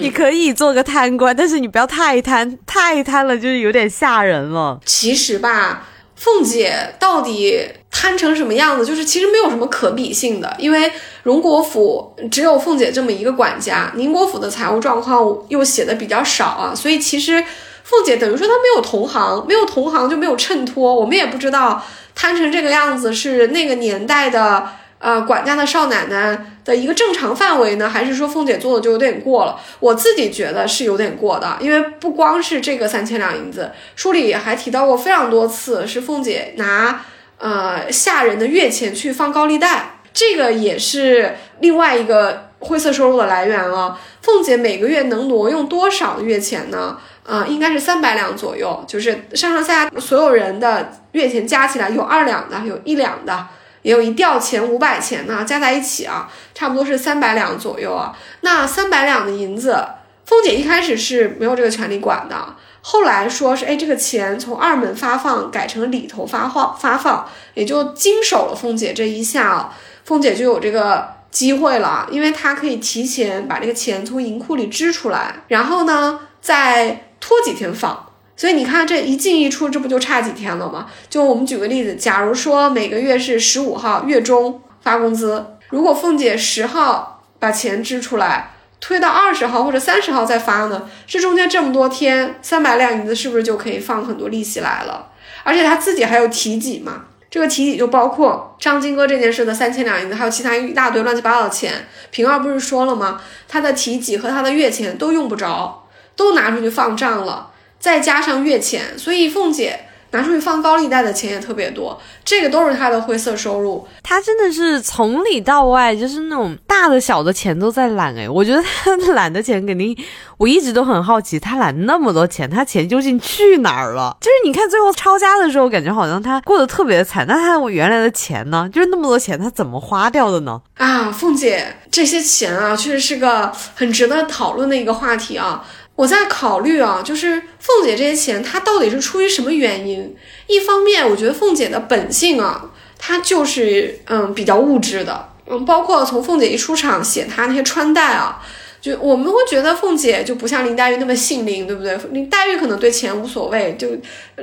B: 你可以做个贪官，但是你不要太贪，太贪了就是有点吓人了。
A: 其实吧，凤姐到底贪成什么样子，就是其实没有什么可比性的，因为荣国府只有凤姐这么一个管家，宁国府的财务状况又写的比较少啊，所以其实。凤姐等于说她没有同行，没有同行就没有衬托，我们也不知道贪成这个样子是那个年代的呃管家的少奶奶的一个正常范围呢，还是说凤姐做的就有点过了？我自己觉得是有点过的，因为不光是这个三千两银子，书里还提到过非常多次是凤姐拿呃下人的月钱去放高利贷，这个也是另外一个灰色收入的来源了。凤姐每个月能挪用多少月钱呢？啊，应该是三百两左右，就是上上下下所有人的月钱加起来，有二两的，有一两的，也有一吊钱五百钱呢，加在一起啊，差不多是三百两左右啊。那三百两的银子，凤姐一开始是没有这个权利管的，后来说是，哎，这个钱从二门发放改成里头发放发放，也就经手了凤姐这一下啊，凤姐就有这个机会了，因为她可以提前把这个钱从银库里支出来，然后呢，在拖几天放，所以你看这一进一出，这不就差几天了吗？就我们举个例子，假如说每个月是十五号月中发工资，如果凤姐十号把钱支出来，推到二十号或者三十号再发呢？这中间这么多天，三百两银子是不是就可以放很多利息来了？而且他自己还有提己嘛，这个提己就包括张金哥这件事的三千两银子，还有其他一大堆乱七八糟的钱。平儿不是说了吗？他的提己和他的月钱都用不着。都拿出去放账了，再加上月钱，所以凤姐拿出去放高利贷的钱也特别多，这个都是她的灰色收入。
B: 她真的是从里到外就是那种大的小的钱都在揽诶，我觉得她揽的钱肯定，我一直都很好奇，她揽那么多钱，她钱究竟去哪儿了？就是你看最后抄家的时候，感觉好像她过得特别的惨，那她原来的钱呢？就是那么多钱，她怎么花掉的呢？
A: 啊，凤姐这些钱啊，确实是个很值得讨论的一个话题啊。我在考虑啊，就是凤姐这些钱，她到底是出于什么原因？一方面，我觉得凤姐的本性啊，她就是嗯比较物质的，嗯，包括从凤姐一出场写她那些穿戴啊，就我们会觉得凤姐就不像林黛玉那么性灵，对不对？林黛玉可能对钱无所谓，就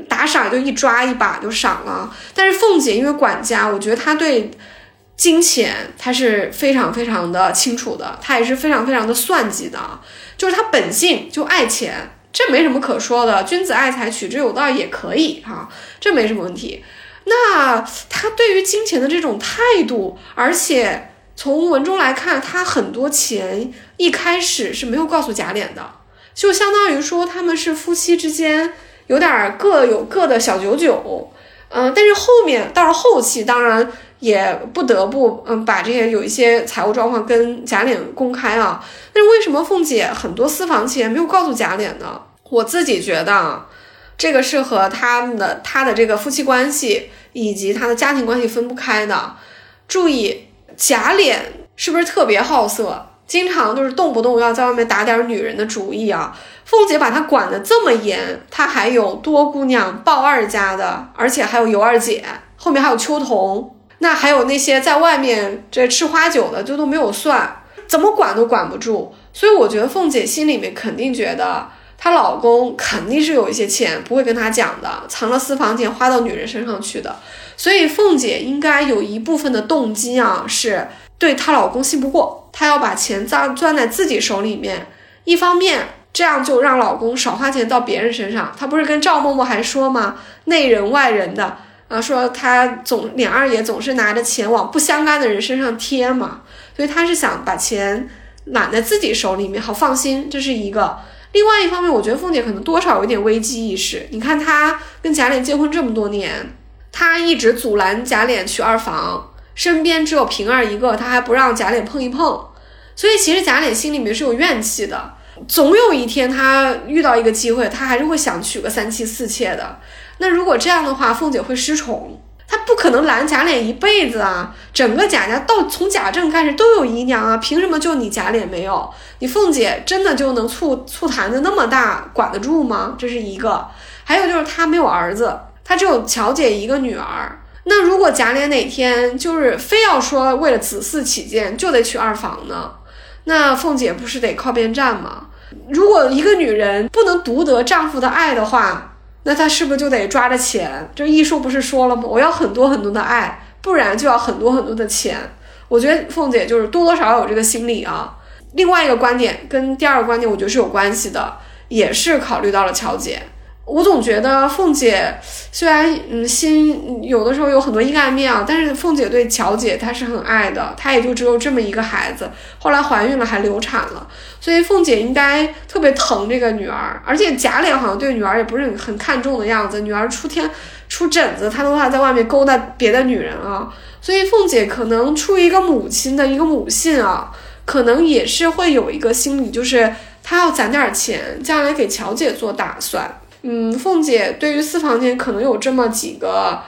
A: 打赏就一抓一把就赏了。但是凤姐因为管家，我觉得她对金钱他是非常非常的清楚的，他也是非常非常的算计的，就是他本性就爱钱，这没什么可说的。君子爱财，取之有道也可以哈，这没什么问题。那他对于金钱的这种态度，而且。从文中来看，他很多钱一开始是没有告诉贾琏的，就相当于说他们是夫妻之间有点各有各的小九九，嗯，但是后面到了后期，当然也不得不嗯把这些有一些财务状况跟贾琏公开啊。但是为什么凤姐很多私房钱没有告诉贾琏呢？我自己觉得，这个是和他们的他的这个夫妻关系以及他的家庭关系分不开的。注意。贾琏是不是特别好色？经常就是动不动要在外面打点女人的主意啊！凤姐把他管得这么严，他还有多姑娘鲍二家的，而且还有尤二姐，后面还有秋桐，那还有那些在外面这吃花酒的，就都没有算，怎么管都管不住。所以我觉得凤姐心里面肯定觉得她老公肯定是有一些钱不会跟她讲的，藏了私房钱花到女人身上去的。所以凤姐应该有一部分的动机啊，是对她老公信不过，她要把钱钻钻在自己手里面。一方面，这样就让老公少花钱到别人身上。她不是跟赵嬷嬷还说吗？内人外人的啊，说他总脸二爷总是拿着钱往不相干的人身上贴嘛。所以他是想把钱揽在自己手里面，好放心。这是一个。另外一方面，我觉得凤姐可能多少有点危机意识。你看她跟贾琏结婚这么多年。他一直阻拦贾琏娶二房，身边只有平儿一个，他还不让贾琏碰一碰，所以其实贾琏心里面是有怨气的。总有一天他遇到一个机会，他还是会想娶个三妻四妾的。那如果这样的话，凤姐会失宠，她不可能拦贾琏一辈子啊！整个贾家到从贾政开始都有姨娘啊，凭什么就你贾琏没有？你凤姐真的就能醋醋坛子那么大，管得住吗？这是一个。还有就是她没有儿子。她只有乔姐一个女儿，那如果贾琏哪天就是非要说为了子嗣起见就得娶二房呢？那凤姐不是得靠边站吗？如果一个女人不能独得丈夫的爱的话，那他是不是就得抓着钱？这艺术不是说了吗？我要很多很多的爱，不然就要很多很多的钱。我觉得凤姐就是多多少少有这个心理啊。另外一个观点跟第二个观点，我觉得是有关系的，也是考虑到了乔姐。我总觉得凤姐虽然嗯心有的时候有很多阴暗面啊，但是凤姐对乔姐她是很爱的，她也就只有这么一个孩子，后来怀孕了还流产了，所以凤姐应该特别疼这个女儿，而且贾琏好像对女儿也不是很看重的样子，女儿出天出疹子，他都怕在外面勾搭别的女人啊，所以凤姐可能出于一个母亲的一个母性啊，可能也是会有一个心理，就是她要攒点钱，将来给乔姐做打算。嗯，凤姐对于私房钱可能有这么几个，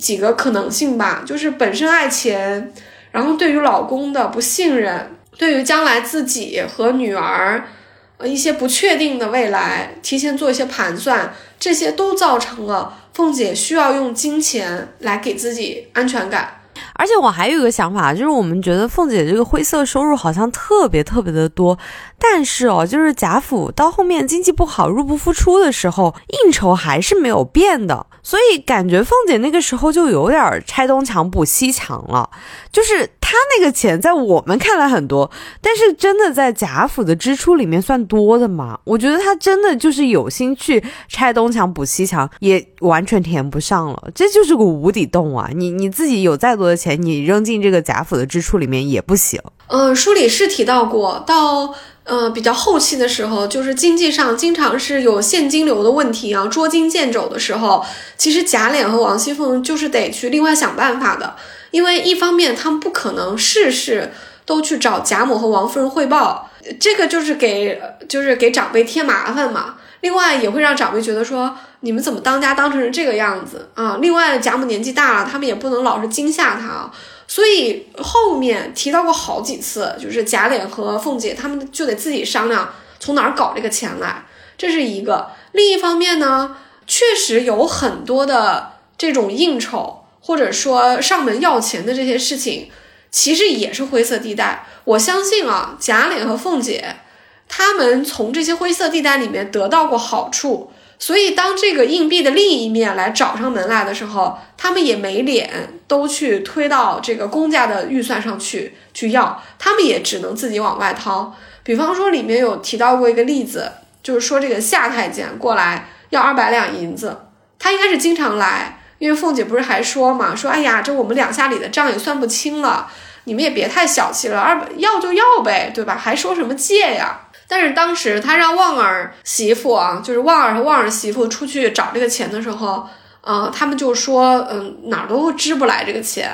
A: 几个可能性吧，就是本身爱钱，然后对于老公的不信任，对于将来自己和女儿，呃一些不确定的未来，提前做一些盘算，这些都造成了凤姐需要用金钱来给自己安全感。
B: 而且我还有一个想法，就是我们觉得凤姐这个灰色收入好像特别特别的多，但是哦，就是贾府到后面经济不好、入不敷出的时候，应酬还是没有变的，所以感觉凤姐那个时候就有点拆东墙补西墙了，就是他那个钱在我们看来很多，但是真的在贾府的支出里面算多的吗？我觉得他真的就是有心去拆东墙补西墙，也完全填不上了，这就是个无底洞啊！你你自己有再多的。钱你扔进这个贾府的支出里面也不行。
A: 嗯，书里是提到过，到呃比较后期的时候，就是经济上经常是有现金流的问题啊，捉襟见肘的时候，其实贾琏和王熙凤就是得去另外想办法的，因为一方面他们不可能事事都去找贾母和王夫人汇报，这个就是给就是给长辈添麻烦嘛。另外也会让长辈觉得说你们怎么当家当成这个样子啊？另外贾母年纪大了，他们也不能老是惊吓她啊。所以后面提到过好几次，就是贾琏和凤姐他们就得自己商量从哪儿搞这个钱来，这是一个。另一方面呢，确实有很多的这种应酬或者说上门要钱的这些事情，其实也是灰色地带。我相信啊，贾琏和凤姐他们从这些灰色地带里面得到过好处，所以当这个硬币的另一面来找上门来的时候，他们也没脸都去推到这个公家的预算上去去要，他们也只能自己往外掏。比方说，里面有提到过一个例子，就是说这个夏太监过来要二百两银子，他应该是经常来，因为凤姐不是还说嘛，说哎呀，这我们两下里的账也算不清了，你们也别太小气了，二要就要呗，对吧？还说什么借呀？但是当时他让旺儿媳妇啊，就是旺儿和旺儿媳妇出去找这个钱的时候，呃，他们就说，嗯，哪儿都支不来这个钱，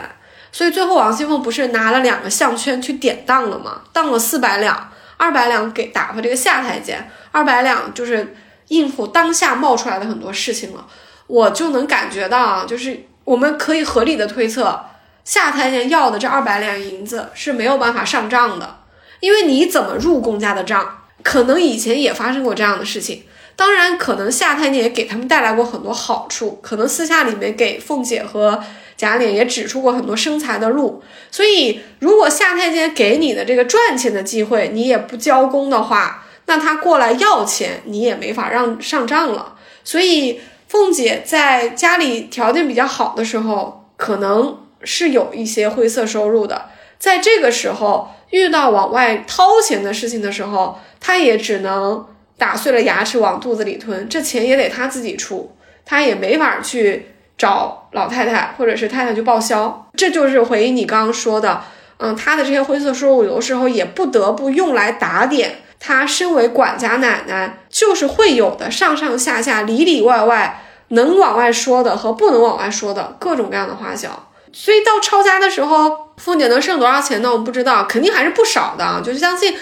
A: 所以最后王熙凤不是拿了两个项圈去典当了吗？当了四百两，二百两给打发这个夏太监，二百两就是应付当下冒出来的很多事情了。我就能感觉到啊，就是我们可以合理的推测，夏太监要的这二百两银子是没有办法上账的，因为你怎么入公家的账？可能以前也发生过这样的事情，当然，可能夏太监也给他们带来过很多好处，可能私下里面给凤姐和贾琏也指出过很多生财的路。所以，如果夏太监给你的这个赚钱的机会，你也不交工的话，那他过来要钱，你也没法让上账了。所以，凤姐在家里条件比较好的时候，可能是有一些灰色收入的。在这个时候，遇到往外掏钱的事情的时候，她也只能打碎了牙齿往肚子里吞，这钱也得她自己出，她也没法去找老太太或者是太太去报销。这就是回应你刚刚说的，嗯，她的这些灰色收入有的时候也不得不用来打点他身为管家奶奶就是会有的上上下下里里外外能往外说的和不能往外说的各种各样的花销。所以到抄家的时候，凤姐能剩多少钱呢？我们不知道，肯定还是不少的。就是相信，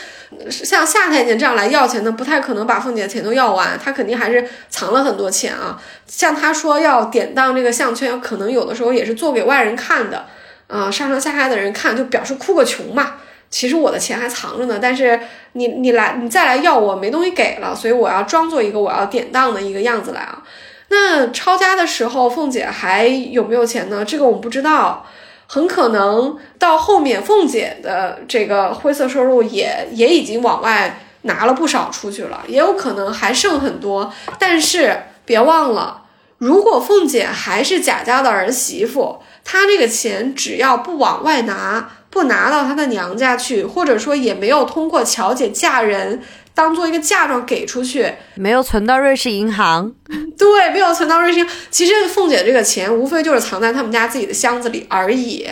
A: 像夏太监这样来要钱的，不太可能把凤姐的钱都要完，他肯定还是藏了很多钱啊。像他说要典当这个项圈，可能有的时候也是做给外人看的，啊，上上下下的人看，就表示哭个穷嘛。其实我的钱还藏着呢，但是你你来你再来要，我没东西给了，所以我要装作一个我要典当的一个样子来啊。那抄家的时候，凤姐还有没有钱呢？这个我们不知道，很可能到后面凤姐的这个灰色收入也也已经往外拿了不少出去了，也有可能还剩很多。但是别忘了，如果凤姐还是贾家的儿媳妇，她这个钱只要不往外拿，不拿到她的娘家去，或者说也没有通过乔姐嫁人。当做一个嫁妆给出去，
B: 没有存到瑞士银行。
A: 对，没有存到瑞士银行。其实凤姐这个钱无非就是藏在他们家自己的箱子里而已。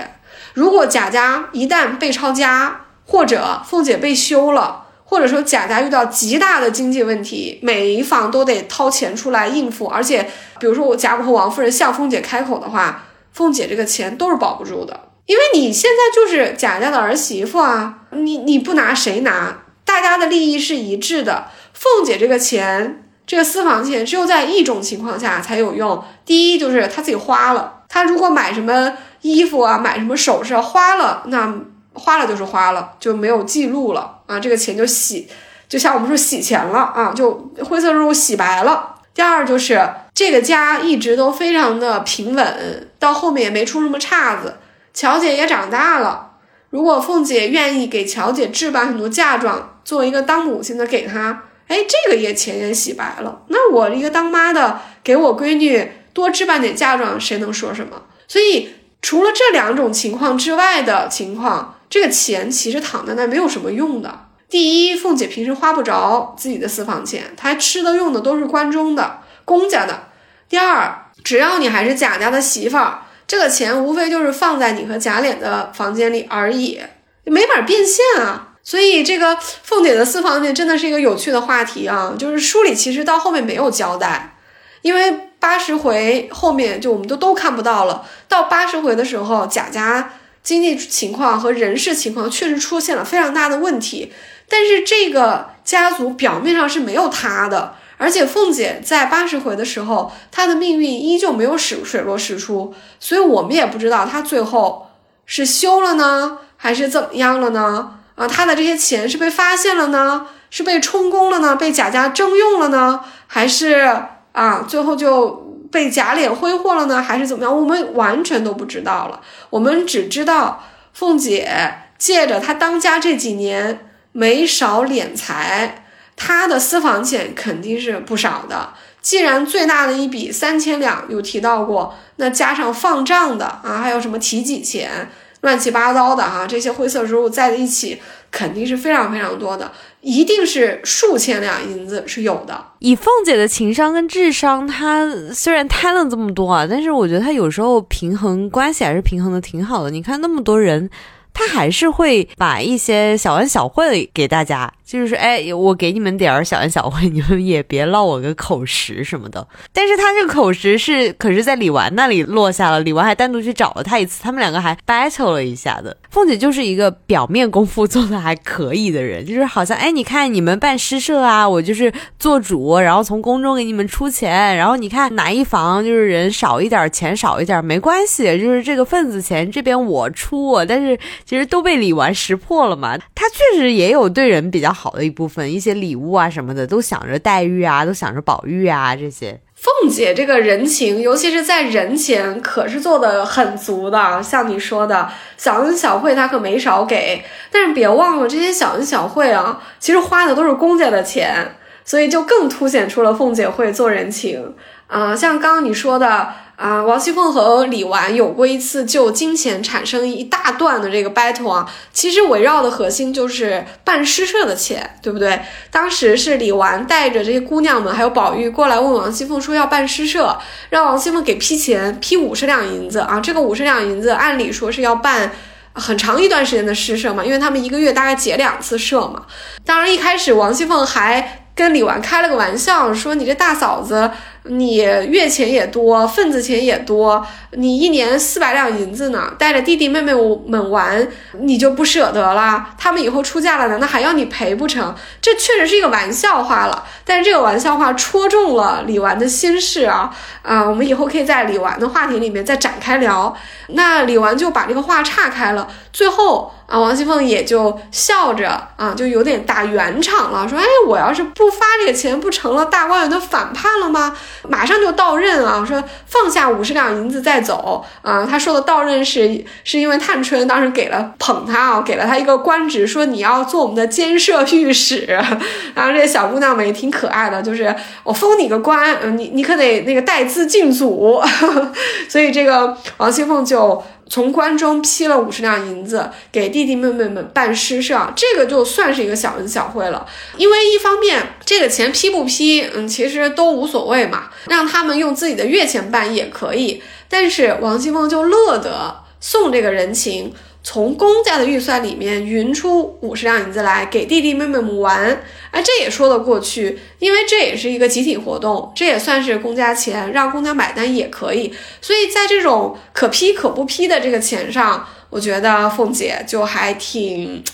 A: 如果贾家一旦被抄家，或者凤姐被休了，或者说贾家遇到极大的经济问题，每一方都得掏钱出来应付。而且，比如说我贾母和王夫人向凤姐开口的话，凤姐这个钱都是保不住的，因为你现在就是贾家的儿媳妇啊，你你不拿谁拿？大家的利益是一致的。凤姐这个钱，这个私房钱，只有在一种情况下才有用。第一就是她自己花了，她如果买什么衣服啊，买什么首饰花了，那花了就是花了，就没有记录了啊，这个钱就洗，就像我们说洗钱了啊，就灰色收入洗白了。第二就是这个家一直都非常的平稳，到后面也没出什么岔子，乔姐也长大了。如果凤姐愿意给乔姐置办很多嫁妆，作为一个当母亲的给她，哎，这个也钱也洗白了。那我一个当妈的给我闺女多置办点嫁妆，谁能说什么？所以除了这两种情况之外的情况，这个钱其实躺在那没有什么用的。第一，凤姐平时花不着自己的私房钱，她吃的用的都是关中的公家的。第二，只要你还是贾家的媳妇儿。这个钱无非就是放在你和贾琏的房间里而已，没法变现啊。所以这个凤姐的私房钱真的是一个有趣的话题啊。就是书里其实到后面没有交代，因为八十回后面就我们都都看不到了。到八十回的时候，贾家经济情况和人事情况确实出现了非常大的问题，但是这个家族表面上是没有他的。而且凤姐在八十回的时候，她的命运依旧没有水水落石出，所以我们也不知道她最后是休了呢，还是怎么样了呢？啊，她的这些钱是被发现了呢，是被充公了呢，被贾家征用了呢，还是啊，最后就被贾琏挥霍了呢，还是怎么样？我们完全都不知道了。我们只知道凤姐借着她当家这几年没少敛财，他的私房钱肯定是不少的。既然最大的一笔三千两有提到过，那加上放账的啊，还有什么提己钱，乱七八糟的哈，这些灰色收入在一起，肯定是非常非常多的，一定是数千两银子是有的。
B: 以凤姐的情商跟智商，她虽然贪了这么多啊，但是我觉得她有时候平衡关系还是平衡的挺好的。你看那么多人。他还是会把一些小恩小惠给大家，就是说，哎，我给你们点儿小恩小惠，你们也别落我个口实什么的。但是他这个口实是，可是在李纨那里落下了，李纨还单独去找了他一次，他们两个还 battle 了一下的。凤姐就是一个表面功夫做的还可以的人，就是好像，哎，你看你们办诗社啊，我就是做主，然后从宫中给你们出钱，然后你看哪一房就是人少一点，钱少一点没关系，就是这个份子钱这边我出，但是。其实都被李纨识破了嘛，他确实也有对人比较好好的一部分，一些礼物啊什么的，都想着黛玉啊，都想着宝玉啊这些。
A: 凤姐这个人情，尤其是在人前，可是做的很足的。像你说的，小恩小惠，她可没少给。但是别忘了，这些小恩小惠啊，其实花的都是公家的钱，所以就更凸显出了凤姐会做人情啊。像刚刚你说的。啊，王熙凤和李纨有过一次就金钱产生一大段的这个 battle 啊，其实围绕的核心就是办诗社的钱，对不对？当时是李纨带着这些姑娘们还有宝玉过来问王熙凤说要办诗社，让王熙凤给批钱，批五十两银子啊。这个五十两银子按理说是要办很长一段时间的诗社嘛，因为他们一个月大概结两次社嘛。当然一开始王熙凤还跟李纨开了个玩笑，说你这大嫂子。你月钱也多，份子钱也多，你一年四百两银子呢，带着弟弟妹妹们玩，你就不舍得了？他们以后出嫁了，难道还要你赔不成？这确实是一个玩笑话了，但是这个玩笑话戳中了李纨的心事啊啊！我们以后可以在李纨的话题里面再展开聊。那李纨就把这个话岔开了，最后。啊，王熙凤也就笑着啊，就有点打圆场了，说：“哎，我要是不发这个钱，不成了大观园的反叛了吗？马上就到任啊！说放下五十两银子再走啊！他说的到任是是因为探春当时给了捧他啊，给了他一个官职，说你要做我们的监舍御史。然后这些小姑娘们也挺可爱的，就是我封你个官，你你可得那个带资进组。所以这个王熙凤就。从关中批了五十两银子给弟弟妹妹们办诗社，这个就算是一个小恩小惠了。因为一方面这个钱批不批，嗯，其实都无所谓嘛，让他们用自己的月钱办也可以。但是王熙凤就乐得送这个人情。从公家的预算里面匀出五十两银子来给弟弟妹妹们玩，哎，这也说得过去，因为这也是一个集体活动，这也算是公家钱，让公家买单也可以。所以在这种可批可不批的这个钱上，我觉得凤姐就还挺，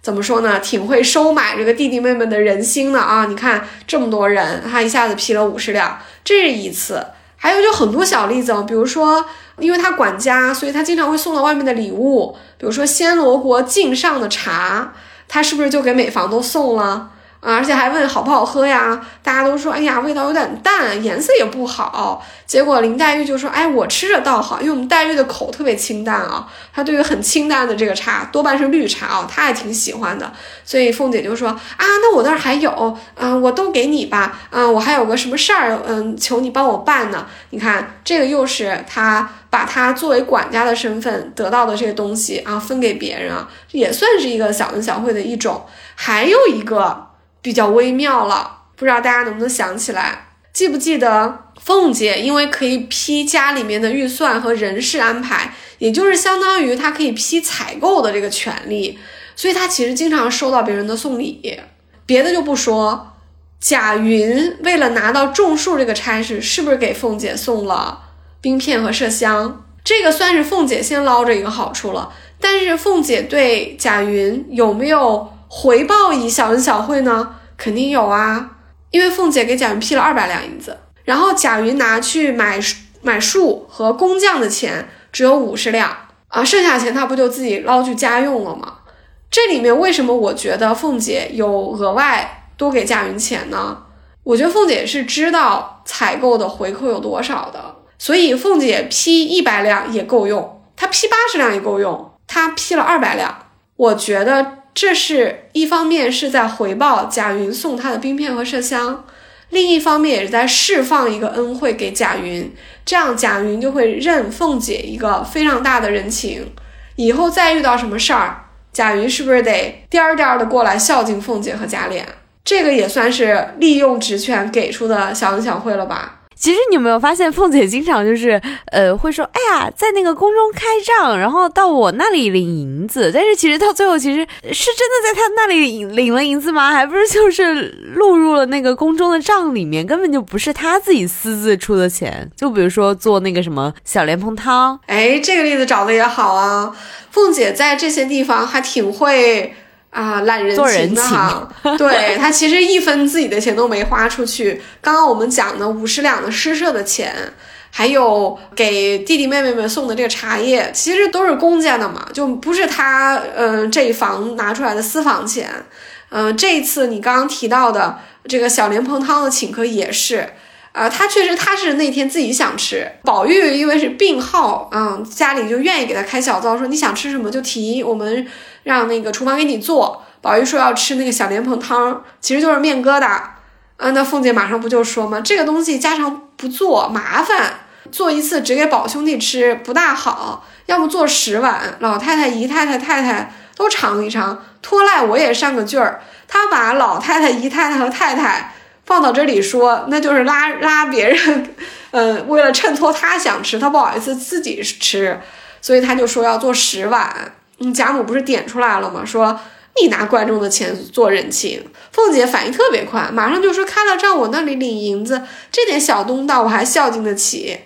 A: 怎么说呢，挺会收买这个弟弟妹妹的人心的啊！你看这么多人，她一下子批了五十两，这是一次。还有就很多小例子，比如说，因为他管家，所以他经常会送到外面的礼物，比如说暹罗国敬上的茶，他是不是就给每房都送了？啊，而且还问好不好喝呀？大家都说，哎呀，味道有点淡，颜色也不好。结果林黛玉就说，哎，我吃着倒好，因为我们黛玉的口特别清淡啊，她对于很清淡的这个茶，多半是绿茶啊，她也挺喜欢的。所以凤姐就说，啊，那我那儿还有，嗯，我都给你吧，嗯，我还有个什么事儿，嗯，求你帮我办呢。你看，这个又是她把她作为管家的身份得到的这些东西啊，分给别人啊，也算是一个小恩小惠的一种。还有一个。比较微妙了，不知道大家能不能想起来？记不记得凤姐因为可以批家里面的预算和人事安排，也就是相当于她可以批采购的这个权利，所以她其实经常收到别人的送礼。别的就不说，贾云为了拿到种树这个差事，是不是给凤姐送了冰片和麝香？这个算是凤姐先捞着一个好处了。但是凤姐对贾云有没有？回报以小恩小惠呢，肯定有啊，因为凤姐给贾云批了二百两银子，然后贾云拿去买买树和工匠的钱只有五十两啊，剩下钱他不就自己捞去家用了吗？这里面为什么我觉得凤姐有额外多给贾云钱呢？我觉得凤姐是知道采购的回扣有多少的，所以凤姐批一百两也够用，她批八十两也够用。她批了二百两。我觉得这是一方面是在回报贾云送他的冰片和麝香，另一方面也是在释放一个恩惠给贾云，这样贾云就会认凤姐一个非常大的人情。以后再遇到什么事儿，贾云是不是得颠颠的过来孝敬凤姐和贾琏？这个也算是利用职权给出的小恩小惠了吧？
B: 其实你有没有发现，凤姐经常就是，呃，会说，哎呀，在那个宫中开账，然后到我那里领银子。但是其实到最后，其实是真的在他那里领了银子吗？还不是就是录入了那个宫中的账里面，根本就不是他自己私自出的钱。就比如说做那个什么小莲蓬汤，
A: 哎，这个例子找的也好啊。凤姐在这些地方还挺会。啊，懒人情的哈，对他其实一分自己的钱都没花出去。刚刚我们讲的五十两的诗社的钱，还有给弟弟妹妹们送的这个茶叶，其实都是公家的嘛，就不是他嗯这一房拿出来的私房钱。嗯，这一次你刚刚提到的这个小莲蓬汤的请客也是，啊，他确实他是那天自己想吃。宝玉因为是病号，嗯，家里就愿意给他开小灶，说你想吃什么就提我们。让那个厨房给你做。宝玉说要吃那个小莲蓬汤，其实就是面疙瘩。啊，那凤姐马上不就说吗？这个东西家常不做麻烦，做一次只给宝兄弟吃不大好，要么做十碗，老太太、姨太太、太太都尝一尝，托赖我也上个句儿。他把老太太、姨太太和太太放到这里说，那就是拉拉别人，嗯，为了衬托他想吃，他不好意思自己吃，所以他就说要做十碗。嗯，贾母不是点出来了吗？说你拿观众的钱做人情。凤姐反应特别快，马上就说开了账，我那里领银子，这点小东道我还孝敬得起。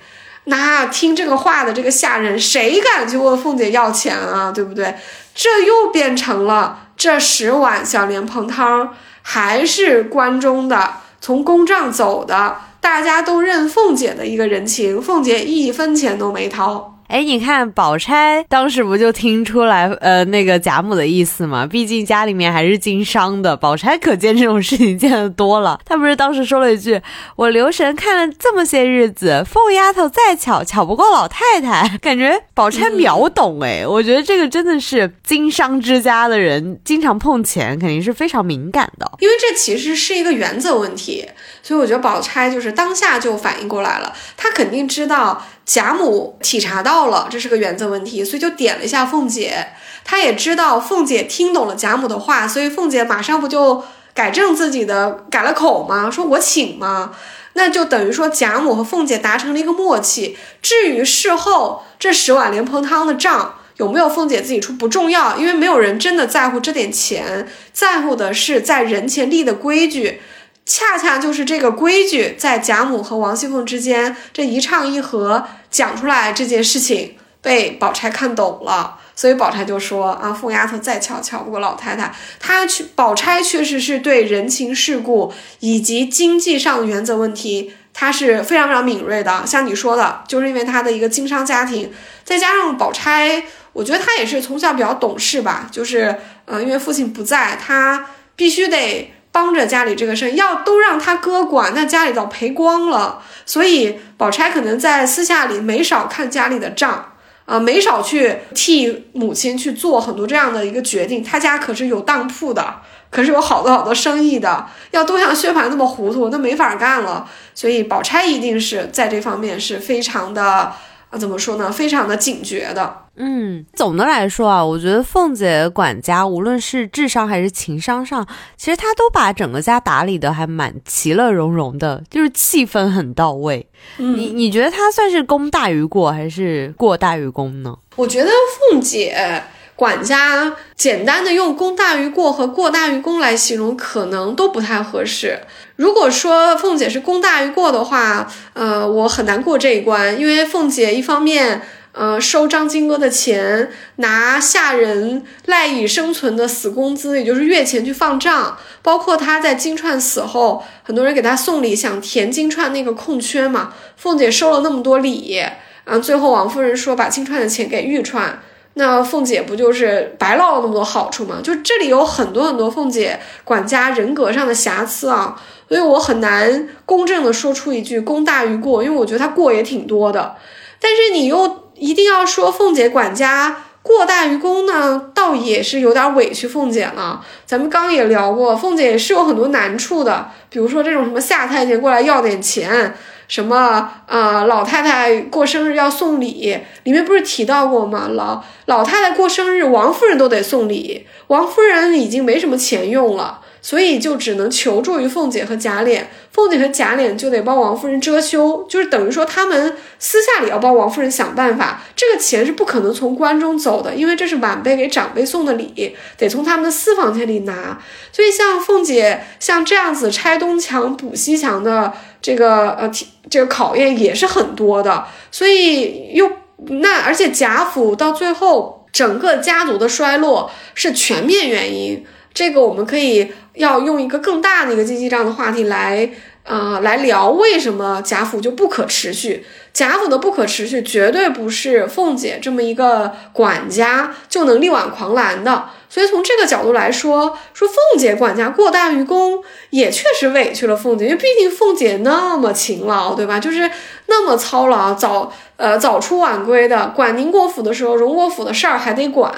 A: 那听这个话的这个下人，谁敢去问凤姐要钱啊？对不对？这又变成了这十碗小莲蓬汤还是关中的，从公账走的，大家都认凤姐的一个人情，凤姐一分钱都没掏。
B: 哎，你看宝钗当时不就听出来，呃，那个贾母的意思吗？毕竟家里面还是经商的，宝钗可见这种事情见得多了。她不是当时说了一句：“我留神看了这么些日子，凤丫头再巧，巧不过老太太。”感觉宝钗秒懂哎，我觉得这个真的是经商之家的人，经常碰钱，肯定是非常敏感的。
A: 因为这其实是一个原则问题，所以我觉得宝钗就是当下就反应过来了，她肯定知道。贾母体察到了这是个原则问题，所以就点了一下凤姐。她也知道凤姐听懂了贾母的话，所以凤姐马上不就改正自己的改了口吗？说我请吗？那就等于说贾母和凤姐达成了一个默契。至于事后这十碗莲蓬汤的账有没有凤姐自己出不重要，因为没有人真的在乎这点钱，在乎的是在人前立的规矩。恰恰就是这个规矩，在贾母和王熙凤之间这一唱一和讲出来这件事情，被宝钗看懂了，所以宝钗就说啊，凤丫头再巧巧不过老太太。她去，宝钗确实是对人情世故以及经济上的原则问题，她是非常非常敏锐的。像你说的，就是因为她的一个经商家庭，再加上宝钗，我觉得她也是从小比较懂事吧，就是呃，因为父亲不在，她必须得。帮着家里这个事要都让他哥管，那家里早赔光了。所以宝钗可能在私下里没少看家里的账啊，没少去替母亲去做很多这样的一个决定。他家可是有当铺的，可是有好多好多生意的，要都像薛蟠那么糊涂，那没法干了。所以宝钗一定是在这方面是非常的。怎么说呢？非常的警觉的。
B: 嗯，总的来说啊，我觉得凤姐管家无论是智商还是情商上，其实她都把整个家打理的还蛮其乐融融的，就是气氛很到位。你你觉得她算是功大于过，还是过大于功呢？
A: 我觉得凤姐。管家简单的用功大于过和过大于功来形容，可能都不太合适。如果说凤姐是功大于过的话，呃，我很难过这一关，因为凤姐一方面，呃，收张金哥的钱，拿下人赖以生存的死工资，也就是月钱去放账，包括她在金钏死后，很多人给她送礼，想填金钏那个空缺嘛，凤姐收了那么多礼，啊，最后王夫人说把金钏的钱给玉钏。那凤姐不就是白捞了那么多好处吗？就这里有很多很多凤姐管家人格上的瑕疵啊，所以我很难公正的说出一句功大于过，因为我觉得她过也挺多的。但是你又一定要说凤姐管家过大于功呢，倒也是有点委屈凤姐了。咱们刚也聊过，凤姐也是有很多难处的，比如说这种什么夏太监过来要点钱，什么啊老太太过生日要送礼，里面不是提到过吗？老老太太过生日，王夫人都得送礼，王夫人已经没什么钱用了。所以就只能求助于凤姐和贾琏，凤姐和贾琏就得帮王夫人遮羞，就是等于说他们私下里要帮王夫人想办法。这个钱是不可能从官中走的，因为这是晚辈给长辈送的礼，得从他们的私房钱里拿。所以像凤姐像这样子拆东墙补西墙的这个呃这个考验也是很多的。所以又那而且贾府到最后整个家族的衰落是全面原因。这个我们可以要用一个更大的一个经济账的话题来，呃，来聊为什么贾府就不可持续。贾府的不可持续绝对不是凤姐这么一个管家就能力挽狂澜的。所以从这个角度来说，说凤姐管家过大于功，也确实委屈了凤姐，因为毕竟凤姐那么勤劳，对吧？就是那么操劳，早呃早出晚归的，管宁国府的时候，荣国府的事儿还得管，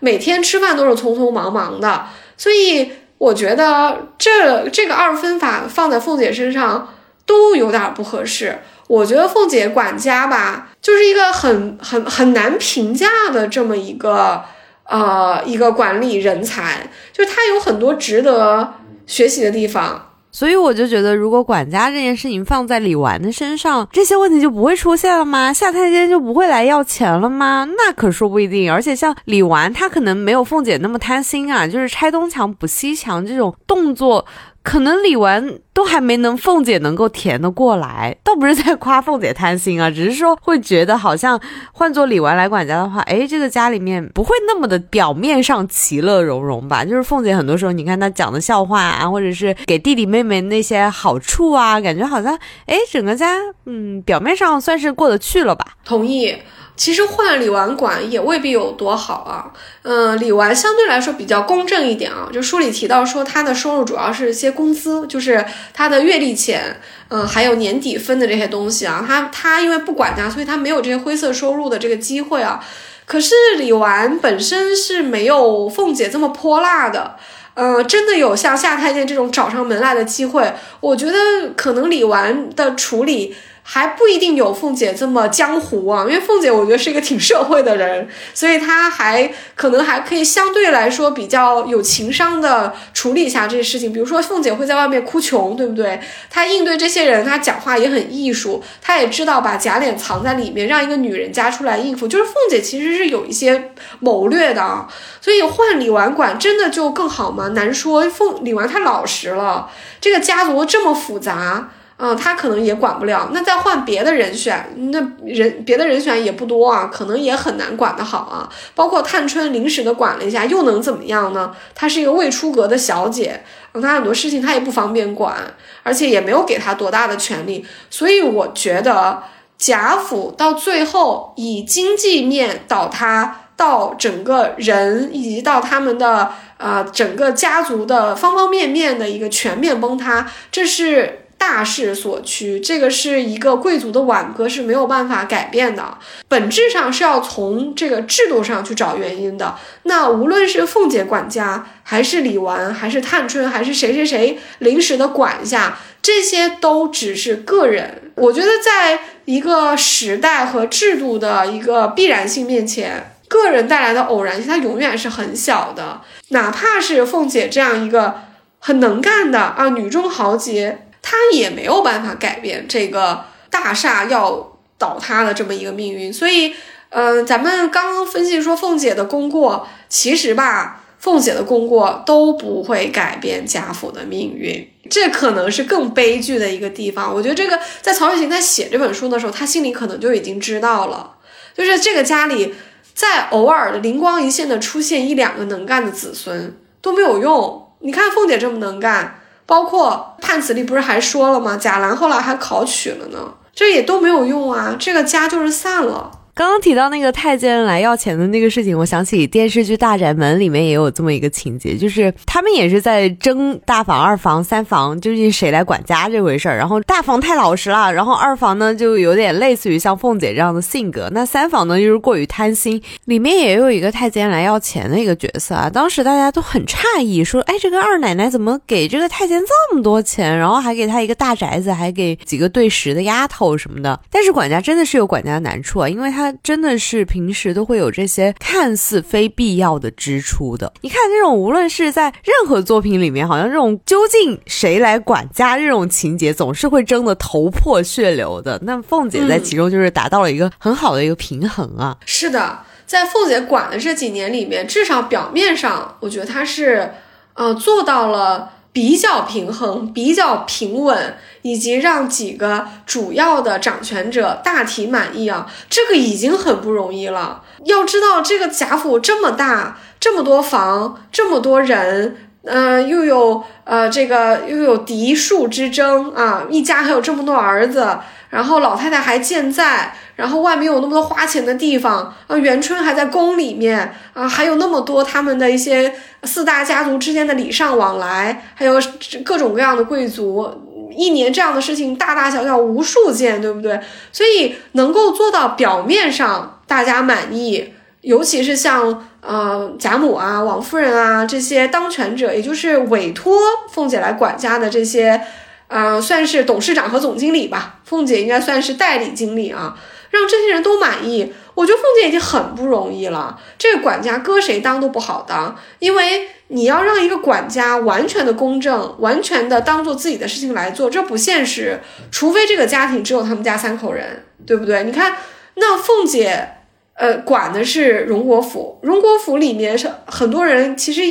A: 每天吃饭都是匆匆忙忙的。所以我觉得这这个二分法放在凤姐身上都有点不合适。我觉得凤姐管家吧，就是一个很很很难评价的这么一个呃一个管理人才，就是她有很多值得学习的地方。
B: 所以我就觉得，如果管家这件事情放在李纨的身上，这些问题就不会出现了吗？夏太监就不会来要钱了吗？那可说不一定。而且像李纨，她可能没有凤姐那么贪心啊，就是拆东墙补西墙这种动作。可能李纨都还没能凤姐能够填得过来，倒不是在夸凤姐贪心啊，只是说会觉得好像换做李纨来管家的话，哎，这个家里面不会那么的表面上其乐融融吧？就是凤姐很多时候，你看她讲的笑话啊，或者是给弟弟妹妹那些好处啊，感觉好像哎，整个家嗯，表面上算是过得去了吧？
A: 同意。其实换李纨管也未必有多好啊，嗯，李纨相对来说比较公正一点啊。就书里提到说，他的收入主要是一些工资，就是他的月例钱，嗯，还有年底分的这些东西啊。他他因为不管家，所以他没有这些灰色收入的这个机会啊。可是李纨本身是没有凤姐这么泼辣的，呃，真的有像夏太监这种找上门来的机会，我觉得可能李纨的处理。还不一定有凤姐这么江湖啊，因为凤姐我觉得是一个挺社会的人，所以她还可能还可以相对来说比较有情商的处理一下这些事情。比如说凤姐会在外面哭穷，对不对？她应对这些人，她讲话也很艺术，她也知道把假脸藏在里面，让一个女人家出来应付。就是凤姐其实是有一些谋略的，所以换李纨管真的就更好吗？难说。凤李纨太老实了，这个家族这么复杂。嗯，他可能也管不了，那再换别的人选，那人别的人选也不多啊，可能也很难管得好啊。包括探春临时的管了一下，又能怎么样呢？她是一个未出阁的小姐，她很多事情她也不方便管，而且也没有给她多大的权利。所以我觉得贾府到最后以经济面倒塌，到整个人以及到他们的呃整个家族的方方面面的一个全面崩塌，这是。大势所趋，这个是一个贵族的挽歌是没有办法改变的，本质上是要从这个制度上去找原因的。那无论是凤姐管家，还是李纨，还是探春，还是谁谁谁临时的管一下，这些都只是个人。我觉得，在一个时代和制度的一个必然性面前，个人带来的偶然性，它永远是很小的。哪怕是凤姐这样一个很能干的啊，女中豪杰。他也没有办法改变这个大厦要倒塌的这么一个命运，所以，嗯，咱们刚刚分析说凤姐的功过，其实吧，凤姐的功过都不会改变贾府的命运，这可能是更悲剧的一个地方。我觉得这个在曹雪芹在写这本书的时候，他心里可能就已经知道了，就是这个家里再偶尔的灵光一现的出现一两个能干的子孙都没有用。你看凤姐这么能干。包括判词里不是还说了吗？贾兰后来还考取了呢，这也都没有用啊，这个家就是散了。
B: 刚刚提到那个太监来要钱的那个事情，我想起电视剧《大宅门》里面也有这么一个情节，就是他们也是在争大房、二房、三房究竟谁来管家这回事儿。然后大房太老实了，然后二房呢就有点类似于像凤姐这样的性格，那三房呢就是过于贪心。里面也有一个太监来要钱的一个角色啊，当时大家都很诧异，说：“哎，这个二奶奶怎么给这个太监这么多钱？然后还给他一个大宅子，还给几个对食的丫头什么的。”但是管家真的是有管家难处啊，因为他。他真的是平时都会有这些看似非必要的支出的。你看这种，无论是在任何作品里面，好像这种究竟谁来管家这种情节，总是会争得头破血流的。那凤姐在其中就是达到了一个很好的一个平衡啊。
A: 是的，在凤姐管的这几年里面，至少表面上，我觉得她是呃做到了。比较平衡，比较平稳，以及让几个主要的掌权者大体满意啊，这个已经很不容易了。要知道，这个贾府这么大，这么多房，这么多人，呃，又有呃这个又有嫡庶之争啊，一家还有这么多儿子，然后老太太还健在。然后外面有那么多花钱的地方啊，元春还在宫里面啊，还有那么多他们的一些四大家族之间的礼尚往来，还有各种各样的贵族，一年这样的事情大大小小无数件，对不对？所以能够做到表面上大家满意，尤其是像呃贾母啊、王夫人啊这些当权者，也就是委托凤姐来管家的这些，呃，算是董事长和总经理吧，凤姐应该算是代理经理啊。让这些人都满意，我觉得凤姐已经很不容易了。这个管家搁谁当都不好当，因为你要让一个管家完全的公正，完全的当做自己的事情来做，这不现实。除非这个家庭只有他们家三口人，对不对？你看，那凤姐，呃，管的是荣国府，荣国府里面是很多人，其实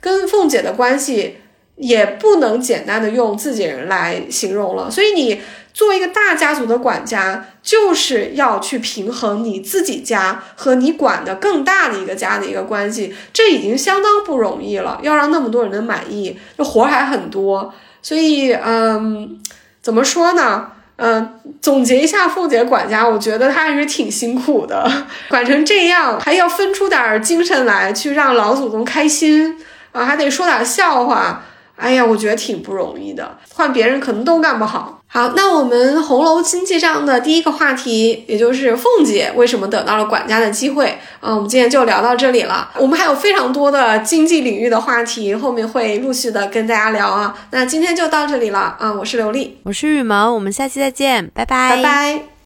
A: 跟凤姐的关系也不能简单的用自己人来形容了。所以你。作为一个大家族的管家，就是要去平衡你自己家和你管的更大的一个家的一个关系，这已经相当不容易了。要让那么多人的满意，这活还很多。所以，嗯，怎么说呢？嗯，总结一下，凤姐管家，我觉得她还是挺辛苦的，管成这样，还要分出点精神来去让老祖宗开心啊，还得说点笑话。哎呀，我觉得挺不容易的，换别人可能都干不好。好，那我们红楼经济上的第一个话题，也就是凤姐为什么得到了管家的机会啊？我们今天就聊到这里了。我们还有非常多的经济领域的话题，后面会陆续的跟大家聊啊。那今天就到这里了啊！我是刘丽，
B: 我是雨萌，我们下期再见，拜拜，
A: 拜拜。